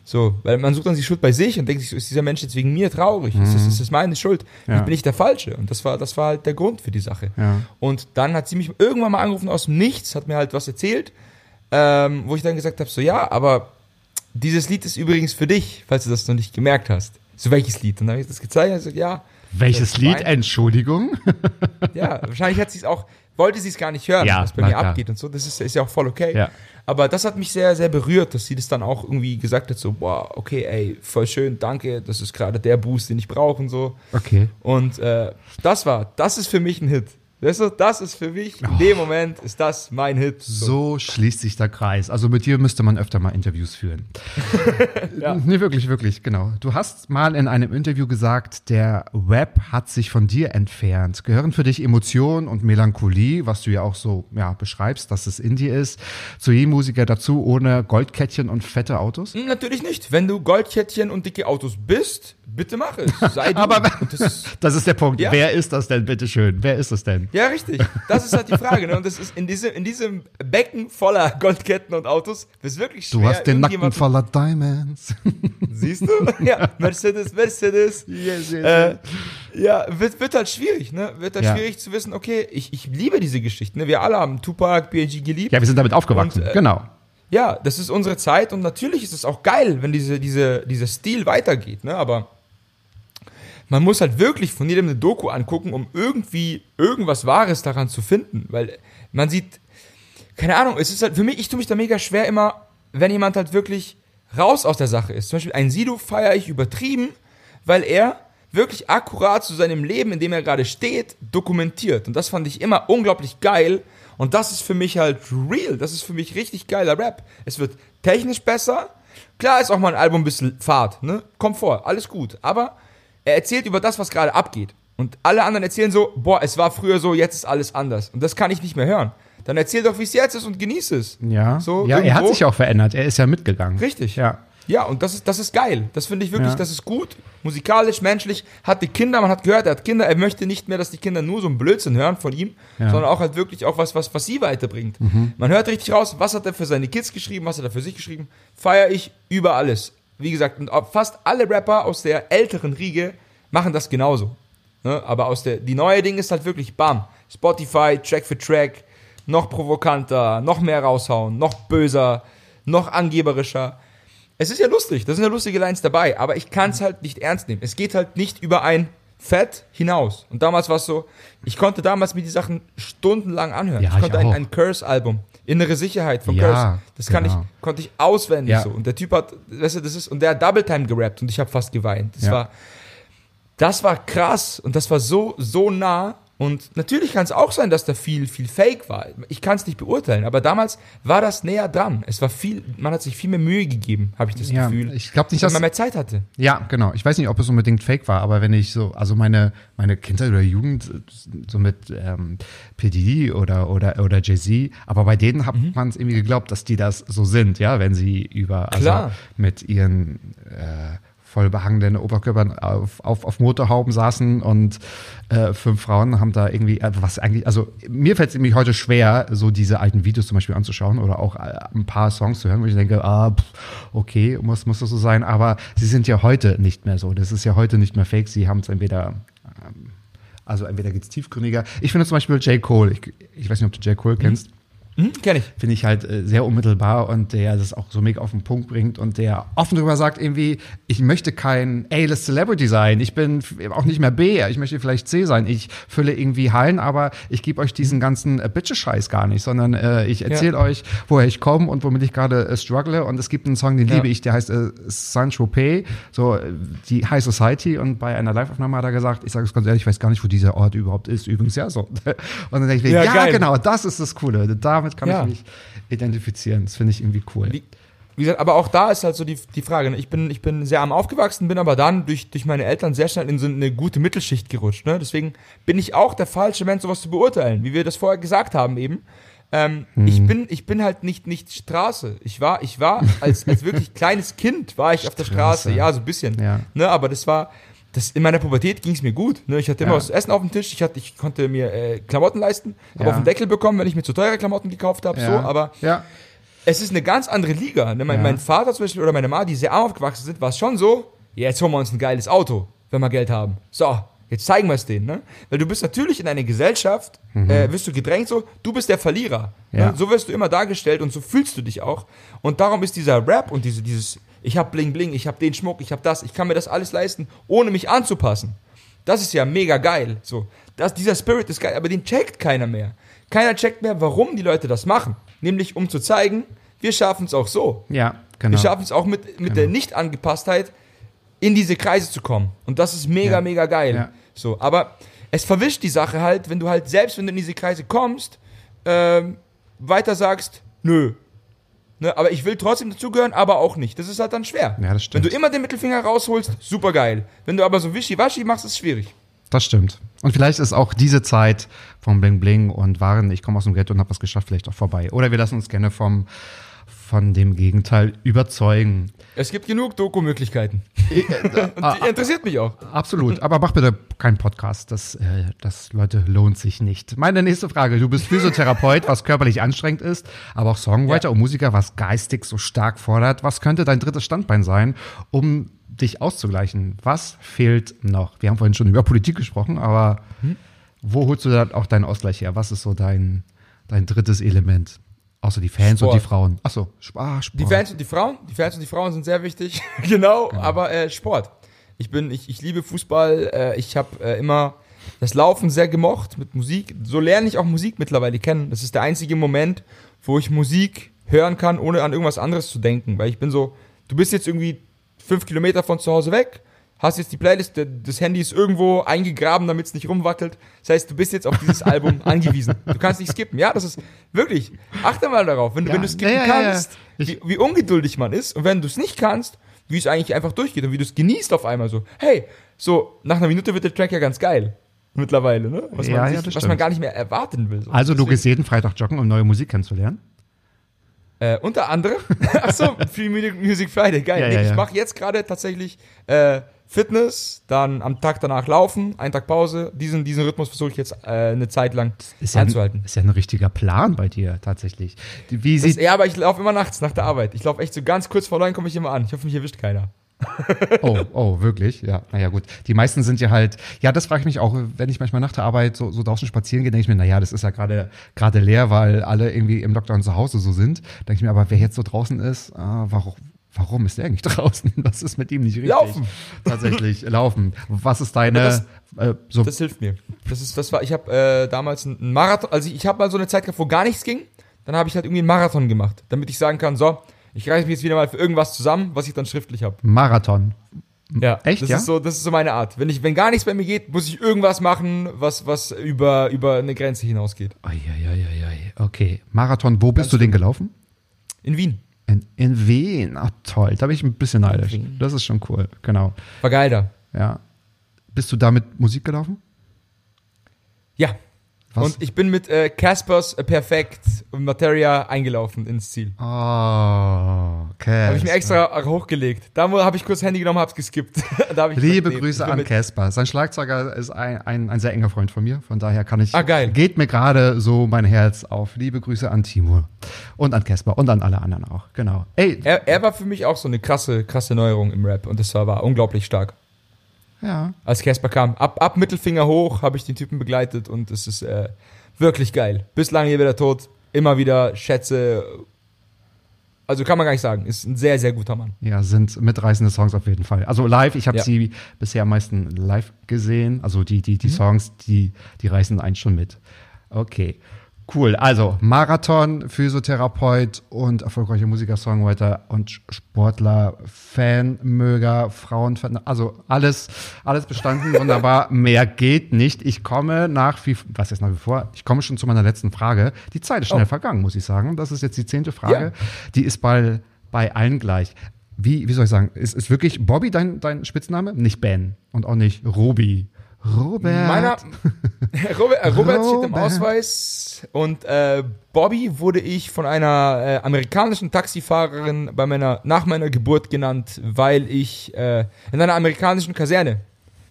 So, weil man sucht dann die Schuld bei sich und denkt sich, so, ist dieser Mensch jetzt wegen mir traurig? Ist, das, ist das meine Schuld? Ja. Bin ich der Falsche? Und das war, das war halt der Grund für die Sache. Ja. Und dann hat sie mich irgendwann mal angerufen aus dem Nichts, hat mir halt was erzählt, ähm, wo ich dann gesagt habe, so ja, aber dieses Lied ist übrigens für dich, falls du das noch nicht gemerkt hast. So welches Lied? Und dann habe ich das gezeigt und gesagt, ja, Welches Lied? mein- Entschuldigung? <laughs> ja, wahrscheinlich hat sie es auch, wollte sie es gar nicht hören, Ja, was bei mir klar. abgeht und so. Das ist, ist ja auch voll okay. Ja. Aber das hat mich sehr, sehr berührt, dass sie das dann auch irgendwie gesagt hat, so, boah, okay, ey, voll schön, danke, das ist gerade der Boost, den ich brauche und so. Okay. Und äh, das war, das ist für mich ein Hit. Weißt du, das ist für mich, in dem Moment ist das mein Hit. So schließt sich der Kreis. Also mit dir müsste man öfter mal Interviews führen. <laughs> Ja. Nee, wirklich, wirklich, genau. Du hast mal in einem Interview gesagt, der Web hat sich von dir entfernt. Gehören für dich Emotion und Melancholie, was du ja auch so ja, beschreibst, dass es in dir ist, zu jedem Musiker dazu, ohne Goldkettchen und fette Autos? Hm, Natürlich nicht. Wenn du Goldkettchen und dicke Autos bist, bitte mach es. <laughs> Sei du. Aber das ist, <laughs> das ist der Punkt. Ja. Wer ist das denn, bitteschön? Wer ist das denn? Ja, richtig. Das ist halt die Frage. Ne? Und das ist in diesem, in diesem Becken voller <laughs> Goldketten und Autos, ist wirklich schwer. Du hast den Nacken voller Diamonds. <laughs> Siehst du? Ja, Mercedes, Mercedes. Yes, yes, Äh, ja, wird, wird halt schwierig, ne? Wird halt Ja. schwierig zu wissen, okay, ich, ich liebe diese Geschichten. Ne? Wir alle haben Tupac, B.I.G. geliebt. Ja, wir sind damit aufgewachsen. Und, äh, genau. Ja, das ist unsere Zeit und natürlich ist es auch geil, wenn diese, diese, dieser Stil weitergeht, ne? Aber man muss halt wirklich von jedem eine Doku angucken, um irgendwie irgendwas Wahres daran zu finden, weil man sieht, keine Ahnung, es ist halt für mich, ich tue mich da mega schwer immer, wenn jemand halt wirklich raus aus der Sache ist. Zum Beispiel ein Sido feiere ich übertrieben, weil er wirklich akkurat zu seinem Leben, in dem er gerade steht, dokumentiert. Und das fand ich immer unglaublich geil. Und das ist für mich halt real. Das ist für mich richtig geiler Rap. Es wird technisch besser. Klar ist auch mal ein Album ein bisschen Fahrt, ne? Kommt vor, alles gut. Aber er erzählt über das, was gerade abgeht. Und alle anderen erzählen so, boah, es war früher so, jetzt ist alles anders. Und das kann ich nicht mehr hören. Dann erzähl doch, wie es jetzt ist und genieß es. Ja, So, ja er hat irgendwo- sich auch verändert. Er ist ja mitgegangen. Richtig. Ja. Ja, und das ist, das ist geil. Das finde ich wirklich, Ja. das ist gut. Musikalisch, menschlich. Hat die Kinder, man hat gehört, er hat Kinder. Er möchte nicht mehr, dass die Kinder nur so einen Blödsinn hören von ihm, Ja. Mhm. sondern auch halt wirklich auch was, was, was sie weiterbringt. Man hört richtig raus, was hat er für seine Kids geschrieben, was hat er für sich geschrieben. Feier ich über alles. Wie gesagt, fast alle Rapper aus der älteren Riege machen das genauso. Ne? Aber aus der, die neue Ding ist halt wirklich bam. Spotify, Track für Track, noch provokanter, noch mehr raushauen, noch böser, noch angeberischer. Es ist ja lustig, da sind ja lustige Lines dabei, aber ich kann es halt nicht ernst nehmen. Es geht halt nicht über ein Fett hinaus. Und damals war es so, ich konnte damals mir die Sachen stundenlang anhören. Ja, ich ich konnte ein, auch. ein Curse-Album, Innere Sicherheit von Ja, Curse, das kann genau. ich, konnte ich auswendig Ja. so. Und der Typ hat, weißt du, das ist, und der hat Double Time gerappt und ich habe fast geweint. Das Ja. war, das war krass und das war so, so nah. Und natürlich kann es auch sein, dass da viel, viel Fake war. Ich kann es nicht beurteilen, aber damals war das näher dran. Es war viel, man hat sich viel mehr Mühe gegeben, habe ich das Ja, Gefühl. ich glaub nicht, dass- man mehr Zeit hatte. Ja, genau. Ich weiß nicht, ob es unbedingt fake war, aber wenn ich so, also meine, meine Kindheit oder Jugend, so mit ähm, P. Diddy oder, oder, oder Jay-Z, aber bei denen hat Mhm. man es irgendwie geglaubt, dass die das so sind, ja, wenn sie über, also Klar. mit ihren äh, voll behangenen Oberkörpern auf, auf, auf Motorhauben saßen und äh, fünf Frauen haben da irgendwie, äh, was eigentlich, also mir fällt es nämlich heute schwer, so diese alten Videos zum Beispiel anzuschauen oder auch äh, ein paar Songs zu hören, wo ich denke, ah, pff, okay, muss, muss das so sein, aber sie sind ja heute nicht mehr so. Das ist ja heute nicht mehr fake. Sie haben es entweder, ähm, also entweder geht's tiefgründiger. Ich finde zum Beispiel J. Cole, ich, ich weiß nicht, ob du J. Cole kennst Hm, kenn ich. finde ich halt äh, sehr unmittelbar und der das auch so mega auf den Punkt bringt und der offen darüber sagt irgendwie, ich möchte kein A-List Celebrity sein, ich bin auch nicht mehr B, ich möchte vielleicht C sein, ich fülle irgendwie Hallen, aber ich gebe euch diesen ganzen äh, Bitche-Scheiß gar nicht, sondern äh, ich erzähle euch, woher ich komme und womit ich gerade äh, struggle. Und es gibt einen Song, den Ja. liebe ich, der heißt äh, Saint-Tropez, so äh, die High Society. Und bei einer Live-Aufnahme hat er gesagt, ich sage es ganz ehrlich, ich weiß gar nicht, wo dieser Ort überhaupt ist, übrigens ja so. <laughs> Und dann denke ich mir, Ja, ja, genau, das ist das Coole, damit kann Ja. ich mich identifizieren. Das finde ich irgendwie cool. Wie, wie gesagt, aber auch da ist halt so die, die Frage. ne? Ich bin, ich bin sehr arm aufgewachsen, bin aber dann durch, durch meine Eltern sehr schnell in so eine gute Mittelschicht gerutscht. Ne? Deswegen bin ich auch der falsche Mensch, sowas zu beurteilen, wie wir das vorher gesagt haben eben. Ähm, ich, bin, ich bin halt nicht, nicht Straße. Ich war, ich war als, als wirklich <laughs> kleines Kind war ich auf der Straße. Straße. Ja, so ein bisschen. Ja. Ne? Aber das war, das, in meiner Pubertät ging es mir gut. Ne? Ich hatte immer Ja. was essen auf dem Tisch. Ich, hatte, ich konnte mir äh, Klamotten leisten. Habe Ja. auf den Deckel bekommen, wenn ich mir zu teure Klamotten gekauft habe. So, aber ja. es ist eine ganz andere Liga. Ne? Mein, Ja. mein Vater zum Beispiel oder meine Mama, die sehr arm aufgewachsen sind, war es schon so, ja, jetzt holen wir uns ein geiles Auto, wenn wir Geld haben. So, jetzt zeigen wir es denen. Ne? Weil du bist natürlich in einer Gesellschaft, äh, wirst du gedrängt so, du bist der Verlierer. Mhm. Ja. Ne? So wirst du immer dargestellt und so fühlst du dich auch. Und darum ist dieser Rap und diese, dieses, ich hab Bling Bling, ich hab den Schmuck, ich hab das, ich kann mir das alles leisten, ohne mich anzupassen. Das ist ja mega geil. So, das, dieser Spirit ist geil, aber den checkt keiner mehr. Keiner checkt mehr, warum die Leute das machen. Nämlich um zu zeigen, wir schaffen es auch so. Ja, genau. Wir schaffen es auch mit, mit der Nicht-Angepasstheit in diese Kreise zu kommen. Und das ist mega, Ja. mega geil. Ja. So, aber es verwischt die Sache halt, wenn du halt selbst, wenn du in diese Kreise kommst, ähm, weiter sagst, nö. Ne, aber ich will trotzdem dazugehören, aber auch nicht. Das ist halt dann schwer. Ja, das stimmt. Wenn du immer den Mittelfinger rausholst, super geil. Wenn du aber so wischiwaschi machst, ist es schwierig. Das stimmt. Und vielleicht ist auch diese Zeit vom Bling Bling und Waren, ich komme aus dem Ghetto und habe was geschafft, vielleicht auch vorbei. Oder wir lassen uns gerne vom, von dem Gegenteil überzeugen. Es gibt genug Doku-Möglichkeiten. <laughs> Und Ah, die interessiert mich auch. Absolut. Aber mach bitte keinen Podcast. Das, äh, das, Leute, lohnt sich nicht. Meine nächste Frage. Du bist Physiotherapeut, was körperlich anstrengend ist, aber auch Songwriter Ja. und Musiker, was geistig so stark fordert. Was könnte dein drittes Standbein sein, um dich auszugleichen? Was fehlt noch? Wir haben vorhin schon über Politik gesprochen, aber wo holst du da auch deinen Ausgleich her? Was ist so dein, dein drittes Element? Außer die Fans und Sport. die Frauen. Ach so, Sp- ah, Sport. Die Fans und die Frauen, die Fans und die Frauen sind sehr wichtig, <laughs> genau, aber äh, Sport. Ich bin, ich, ich liebe Fußball, äh, ich habe äh, immer das Laufen sehr gemocht mit Musik. So lerne ich auch Musik mittlerweile kennen. Das ist der einzige Moment, wo ich Musik hören kann, ohne an irgendwas anderes zu denken. Weil ich bin so, du bist jetzt irgendwie fünf Kilometer von zu Hause weg, hast jetzt die Playlist, das Handy ist irgendwo eingegraben, damit es nicht rumwackelt. Das heißt, du bist jetzt auf dieses <laughs> Album angewiesen. Du kannst nicht skippen. Ja, das ist wirklich. Achte mal darauf, wenn, du Ja, wenn du skippen ja, ja, kannst, wie, wie ungeduldig man ist. Und wenn du es nicht kannst, wie es eigentlich einfach durchgeht und wie du es genießt auf einmal so. Hey, so nach einer Minute wird der Track ja ganz geil. Mittlerweile, ne? Was, man, sich, was man gar nicht mehr erwarten will. So. Also du Deswegen- gehst jeden Freitag joggen, um neue Musik kennenzulernen? Äh, unter anderem, <laughs> achso, Free Music Friday, geil. Nee, ich mache jetzt gerade tatsächlich äh, Fitness, dann am Tag danach Laufen, einen Tag Pause. Diesen, diesen Rhythmus versuche ich jetzt äh, eine Zeit lang Ist ja, einzuhalten. ein, ist ja ein richtiger Plan bei dir tatsächlich. Wie Das, sieht, ja, aber ich laufe immer nachts nach der Arbeit. Ich laufe echt so ganz kurz vor neun komme ich immer an. Ich hoffe, mich erwischt keiner. <laughs> Oh, oh, wirklich? Ja, naja, gut. Die meisten sind ja halt, ja, das frage ich mich auch, wenn ich manchmal nach der Arbeit so, so draußen spazieren gehe, denke ich mir, naja, das ist ja gerade gerade leer, weil alle irgendwie im Lockdown zu Hause so sind. Denke ich mir, aber wer jetzt so draußen ist, ah, warum, warum ist der eigentlich <laughs> draußen? Was ist mit ihm nicht richtig? Laufen. Tatsächlich, laufen. Was ist deine, Das- äh, so, Das hilft mir. Das ist, das war, ich habe äh, damals einen Marathon, also ich, ich habe mal so eine Zeit gehabt, wo gar nichts ging. Dann habe ich halt irgendwie einen Marathon gemacht, damit ich sagen kann, so, ich reiße mich jetzt wieder mal für irgendwas zusammen, was ich dann schriftlich habe. Marathon? Ja, Echt, das ja? Ist so, das ist so meine Art. Wenn ich, wenn gar nichts bei mir geht, muss ich irgendwas machen, was, was über, über eine Grenze hinausgeht. Eieieiei, okay. Marathon, wo bist Ganz du den gelaufen? In Wien. In, in Wien. Ach toll, da bin ich ein bisschen neidisch. Das ist schon cool, genau. War geil da. Ja. Bist du da mit Musik gelaufen? Ja. Was? Und ich bin mit äh, Caspers äh, Perfekt und Materia eingelaufen ins Ziel. Oh, okay. Habe ich mir extra hochgelegt. Da habe ich kurz Handy genommen, hab's geskippt. <laughs> da hab Liebe gesagt, nee, Grüße an Casper. Sein Schlagzeuger ist ein, ein, ein sehr enger Freund von mir. Von daher kann ich. Ah, geil. Geht mir gerade so mein Herz auf. Liebe Grüße an Timur. Und an Casper und an alle anderen auch. Genau. Ey, Er, er war für mich auch so eine krasse, krasse Neuerung im Rap und das war, war unglaublich stark. Ja. Als Casper kam, ab, ab Mittelfinger hoch habe ich den Typen begleitet und es ist äh, wirklich geil. Bislang hier wieder tot, immer wieder Schätze. Also kann man gar nicht sagen, ist ein sehr, sehr guter Mann. Ja, sind mitreißende Songs auf jeden Fall. Also live, ich habe Ja. sie bisher am meisten live gesehen. Also die, die, Mhm. die Songs, die, die reißen einen schon mit. Okay. Cool. Also Marathon, Physiotherapeut und erfolgreicher Musiker, Songwriter und Sportler, Fanmöger, Frauenfan, also alles, alles bestanden. Wunderbar. <laughs> Mehr geht nicht. Ich komme nach wie, was ist nach wie vor? Ich komme schon zu meiner letzten Frage. Die Zeit ist schnell Oh. vergangen, muss ich sagen. Das ist jetzt die zehnte Frage. Ja. Die ist bei, bei allen gleich. Wie, wie soll ich sagen? Ist, ist wirklich Bobby dein, dein Spitzname? Nicht Ben und auch nicht Robi. Robert. Meiner, <laughs> Robert, äh, Robert steht im Robert. Ausweis und äh, Bobby wurde ich von einer äh, amerikanischen Taxifahrerin bei meiner, nach meiner Geburt genannt, weil ich äh, in einer amerikanischen Kaserne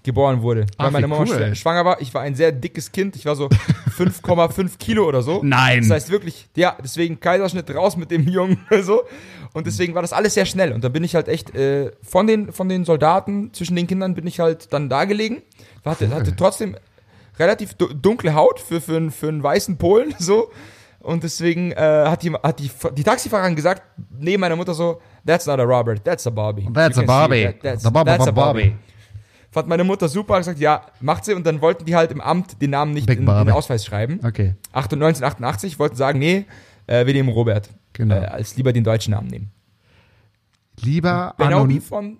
geboren wurde. Ach, weil meine wie Mama cool. schw- schwanger war. Ich war ein sehr dickes Kind. Ich war so <laughs> 5,5 Kilo oder so. Nein. Das heißt wirklich, ja, deswegen Kaiserschnitt raus mit dem Jungen <laughs> so. Und deswegen war das alles sehr schnell. Und da bin ich halt echt äh, von, den, von den Soldaten, zwischen den Kindern bin ich halt dann da gelegen. Hatte, hatte trotzdem relativ du- dunkle Haut für, für, einen- für einen weißen Polen <laughs> so. Und deswegen äh, hat, die, hat die, die Taxifahrerin gesagt, neben meiner Mutter so, that's not a Robert, that's a Bobby. That's a Bobby. that- that's, that's a Bob- Bobby. Fand meine Mutter super, hat gesagt, ja, macht sie. Und dann wollten die halt im Amt den Namen nicht Big in, den. Ausweis schreiben. Okay. 98, 1988 wollten sagen, nee, äh, wir nehmen Robert. Genau. Äh, als lieber den deutschen Namen nehmen. Lieber anonym, von.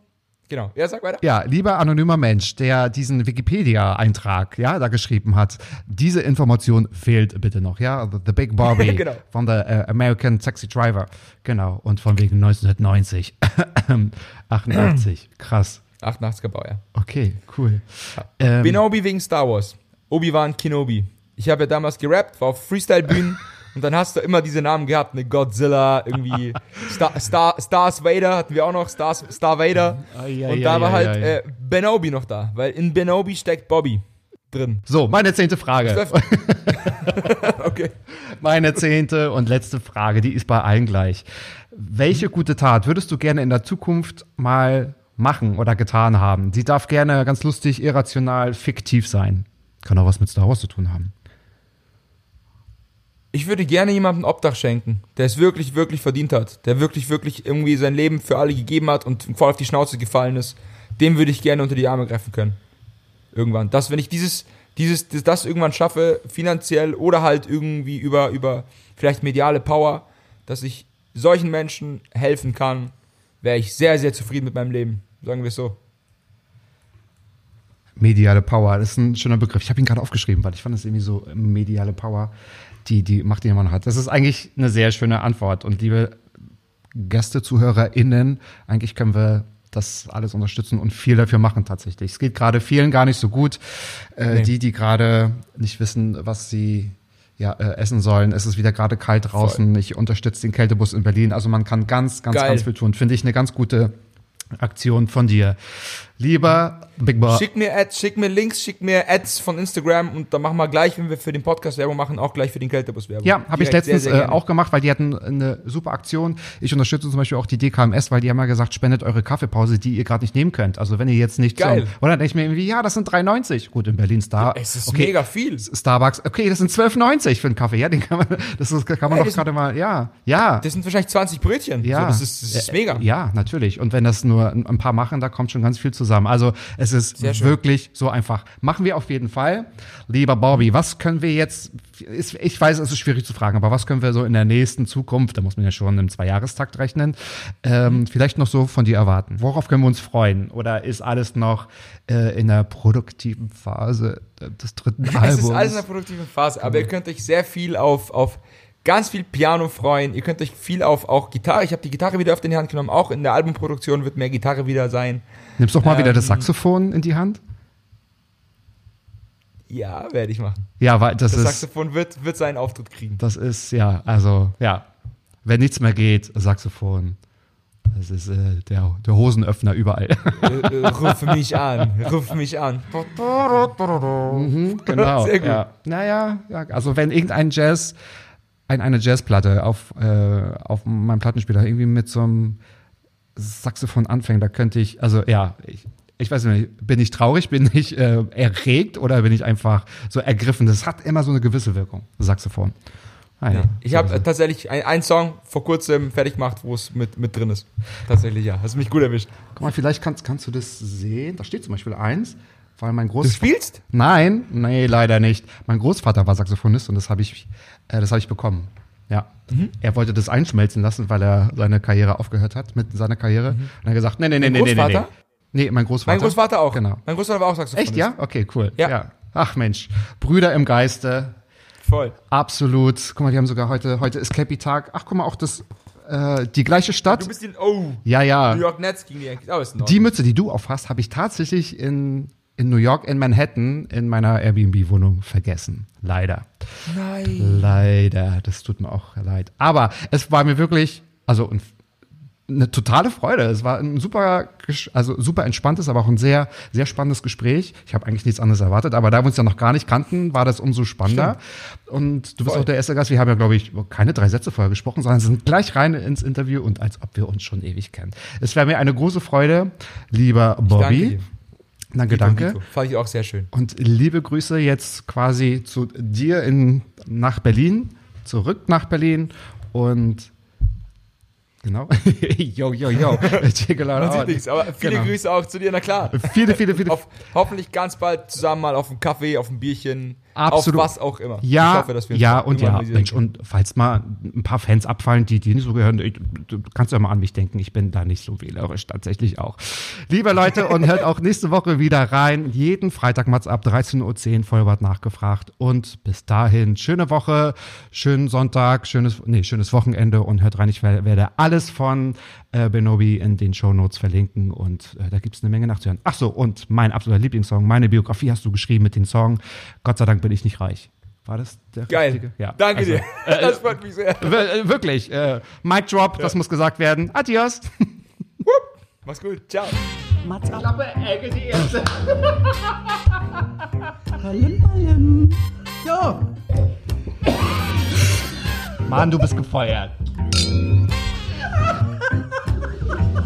Genau. Ja, sag weiter. ja, lieber anonymer Mensch, der diesen Wikipedia-Eintrag ja, da geschrieben hat, diese Information fehlt bitte noch, ja? The, the Big Bobby <laughs> Genau. von der äh, American Taxi Driver. Genau. Und von wegen 1990. 88. <clears throat> Krass. 88er Baujahr. Okay, cool. Ähm, Benaubi wegen Star Wars. Obi-Wan Kenobi. Ich habe ja damals gerappt, war auf Freestyle-Bühnen <laughs> und dann hast du immer diese Namen gehabt, ne Godzilla, irgendwie Star, Star, Stars Vader hatten wir auch noch, Stars, Star Vader. Ai, ai, und da ai, war halt äh, Benaubi noch da, weil in Benaubi steckt Bobby drin. so, meine zehnte Frage. <laughs> Okay. Meine zehnte und letzte Frage, die ist bei allen gleich. Welche gute Tat würdest du gerne in der Zukunft mal machen oder getan haben? Sie darf gerne ganz lustig, irrational, fiktiv sein. Kann auch was mit Star Wars zu tun haben. Ich würde gerne jemandem Obdach schenken, der es wirklich, wirklich verdient hat, der wirklich, wirklich irgendwie sein Leben für alle gegeben hat und voll auf die Schnauze gefallen ist. Dem würde ich gerne unter die Arme greifen können. Irgendwann. Das, wenn ich dieses, dieses, das, das irgendwann schaffe, finanziell oder halt irgendwie über, über vielleicht mediale Power, dass ich solchen Menschen helfen kann, wäre ich sehr, sehr zufrieden mit meinem Leben. Sagen wir es so. Mediale Power, das ist ein schöner Begriff. Ich habe ihn gerade aufgeschrieben, weil ich fand das irgendwie so mediale Power, die die Macht, die man hat. Das ist eigentlich eine sehr schöne Antwort. Und liebe Gäste, ZuhörerInnen, eigentlich können wir das alles unterstützen und viel dafür machen tatsächlich. Es geht gerade vielen gar nicht so gut. Äh, Nee. Die, die gerade nicht wissen, was sie ja, äh, essen sollen. Es ist wieder gerade kalt draußen. Ich unterstütze den Kältebus in Berlin. Also man kann ganz, ganz, Geil. ganz viel tun. Finde ich eine ganz gute Aktion von dir. Lieber Big Boy. Schick mir Ads, schick mir Links, schick mir Ads von Instagram und dann machen wir gleich, wenn wir für den Podcast Werbung machen, auch gleich für den Kältebus Werbung. Ja, habe ich letztens sehr, sehr äh, auch gemacht, weil die hatten eine super Aktion. Ich unterstütze zum Beispiel auch die DKMS, weil die haben ja gesagt, spendet eure Kaffeepause, die ihr gerade nicht nehmen könnt. Also wenn ihr jetzt nicht Geil. Zum, oder denke ich mir irgendwie, ja, das sind 3,90. Gut, in Berlin Star. Es ist okay, mega viel. Starbucks, okay, das sind 12,90 für einen Kaffee. Ja, den kann man, das ist, kann man Ja, doch gerade mal, ja, ja. Das sind wahrscheinlich 20 Brötchen. Ja, So, das ist, das ist Äh, mega. Ja, natürlich. Und wenn das nur ein ein paar machen, da kommt schon ganz viel zusammen. Also es ist wirklich so einfach. Machen wir auf jeden Fall. Lieber Bobby, was können wir jetzt, ich weiß, es ist schwierig zu fragen, aber was können wir so in der nächsten Zukunft, da muss man ja schon im Zweijahrestakt rechnen, ähm, vielleicht noch so von dir erwarten? Worauf können wir uns freuen? Oder ist alles noch äh, in der produktiven Phase des dritten Es Albums? ist alles in der produktiven Phase, aber ihr könnt euch sehr viel auf, auf ganz viel Piano freuen. Ihr könnt euch viel auf auch Gitarre. Ich habe die Gitarre wieder öfter in die Hand genommen. Auch in der Albumproduktion wird mehr Gitarre wieder sein. Nimmst doch mal wieder das ähm, Saxophon in die Hand? Ja, werde ich machen. Ja, weil das, Das ist. Saxophon wird, wird seinen Auftritt kriegen. Das ist, ja, also, ja. Wenn nichts mehr geht, Saxophon. Das ist äh, der, der Hosenöffner überall. äh, äh, ruf mich an, ruf mich an. genau. <laughs> Sehr gut. Ja. Naja, ja, also wenn irgendein Jazz, ein, eine Jazzplatte auf, äh, auf meinem Plattenspieler irgendwie mit so einem Saxophon anfängt, da könnte ich, also ja, ich, ich weiß nicht, bin ich traurig, bin ich äh, erregt oder bin ich einfach so ergriffen? Das hat immer so eine gewisse Wirkung, Saxophon. Ah, ja. Ich habe äh, tatsächlich ein- einen Song vor kurzem fertig gemacht, wo es mit, mit drin ist. Tatsächlich, ja. Hast mich gut erwischt. Guck mal, vielleicht kannst, kannst du das sehen. Da steht zum Beispiel eins, weil mein Du Großvater. spielst? Nein, nee, leider nicht. Mein Großvater war Saxophonist und das habe ich, äh, das habe ich bekommen. Ja. Mhm. Er wollte das einschmelzen lassen, weil er seine Karriere aufgehört hat mit seiner Karriere. Und er hat gesagt, nee, nee, nee, nee, nee, nee. Großvater? Nee, mein Großvater. Mein Großvater auch. Genau. Mein Großvater war auch Saxophonist. Echt, ja? Okay, cool. Ja. Ach Mensch, Brüder im Geiste, Voll. absolut. Guck mal, wir haben sogar heute, heute ist Cappy-Tag. Ach, guck mal, auch das, äh, die gleiche Du Stadt. bist in, oh, Ja, ja. New York Nets gegen die Yankees. Oh, ist in Die. Mütze, die du aufhast, habe ich tatsächlich in, in New York, in Manhattan, in meiner Airbnb-Wohnung vergessen. Leider. Nein. Leider. Das tut mir auch leid. Aber es war mir wirklich, also ein, eine totale Freude. Es war ein super, also super entspanntes, aber auch ein sehr, sehr spannendes Gespräch. Ich habe eigentlich nichts anderes erwartet, aber da wir uns ja noch gar nicht kannten, war das umso spannender. Und du bist Voll. auch der erste Gast. Wir haben ja, glaube ich, keine drei Sätze vorher gesprochen, sondern sind gleich rein ins Interview und als ob wir uns schon ewig kennen. Es wäre mir eine große Freude, lieber Bobby. Danke. Danke. Dito. Fand ich auch sehr schön. Und liebe Grüße jetzt quasi zu dir in, nach Berlin, zurück nach Berlin und genau. <laughs> yo, yo, yo. Check it out. Man nichts, aber viele Genau. Grüße auch zu dir, na klar. Viele, viele, viele. Auf, hoffentlich ganz bald zusammen mal auf einen Kaffee, auf ein Bierchen, Absolut. auf was auch immer. Ja, ich hoffe, dass wir ja und ja, Mensch, und falls mal ein paar Fans abfallen, die, die nicht so gehören, ich, du kannst ja mal an mich denken, ich bin da nicht so wählerisch, tatsächlich auch. Liebe Leute, und hört auch nächste Woche wieder rein, jeden Freitag Mats ab 13.10 Uhr, Vollbart nachgefragt und bis dahin, schöne Woche, schönen Sonntag, schönes, nee, schönes Wochenende und hört rein, ich werde alles von äh, Benobi in den Shownotes verlinken und äh, da gibt's eine Menge nachzuhören. Ach so, und mein absoluter Lieblingssong, meine Biografie hast du geschrieben mit dem Song, Gott sei Dank bin ich nicht reich. War das der Geil. richtige? Ja. Danke also, dir. <laughs> das freut mich sehr. Wir- äh, Wirklich. Äh, Mic Drop, das muss gesagt werden. Adios. <laughs> Mach's gut. Ciao. Mats ab. Ballim, <laughs> ballim. Ja. Mann, du bist gefeuert.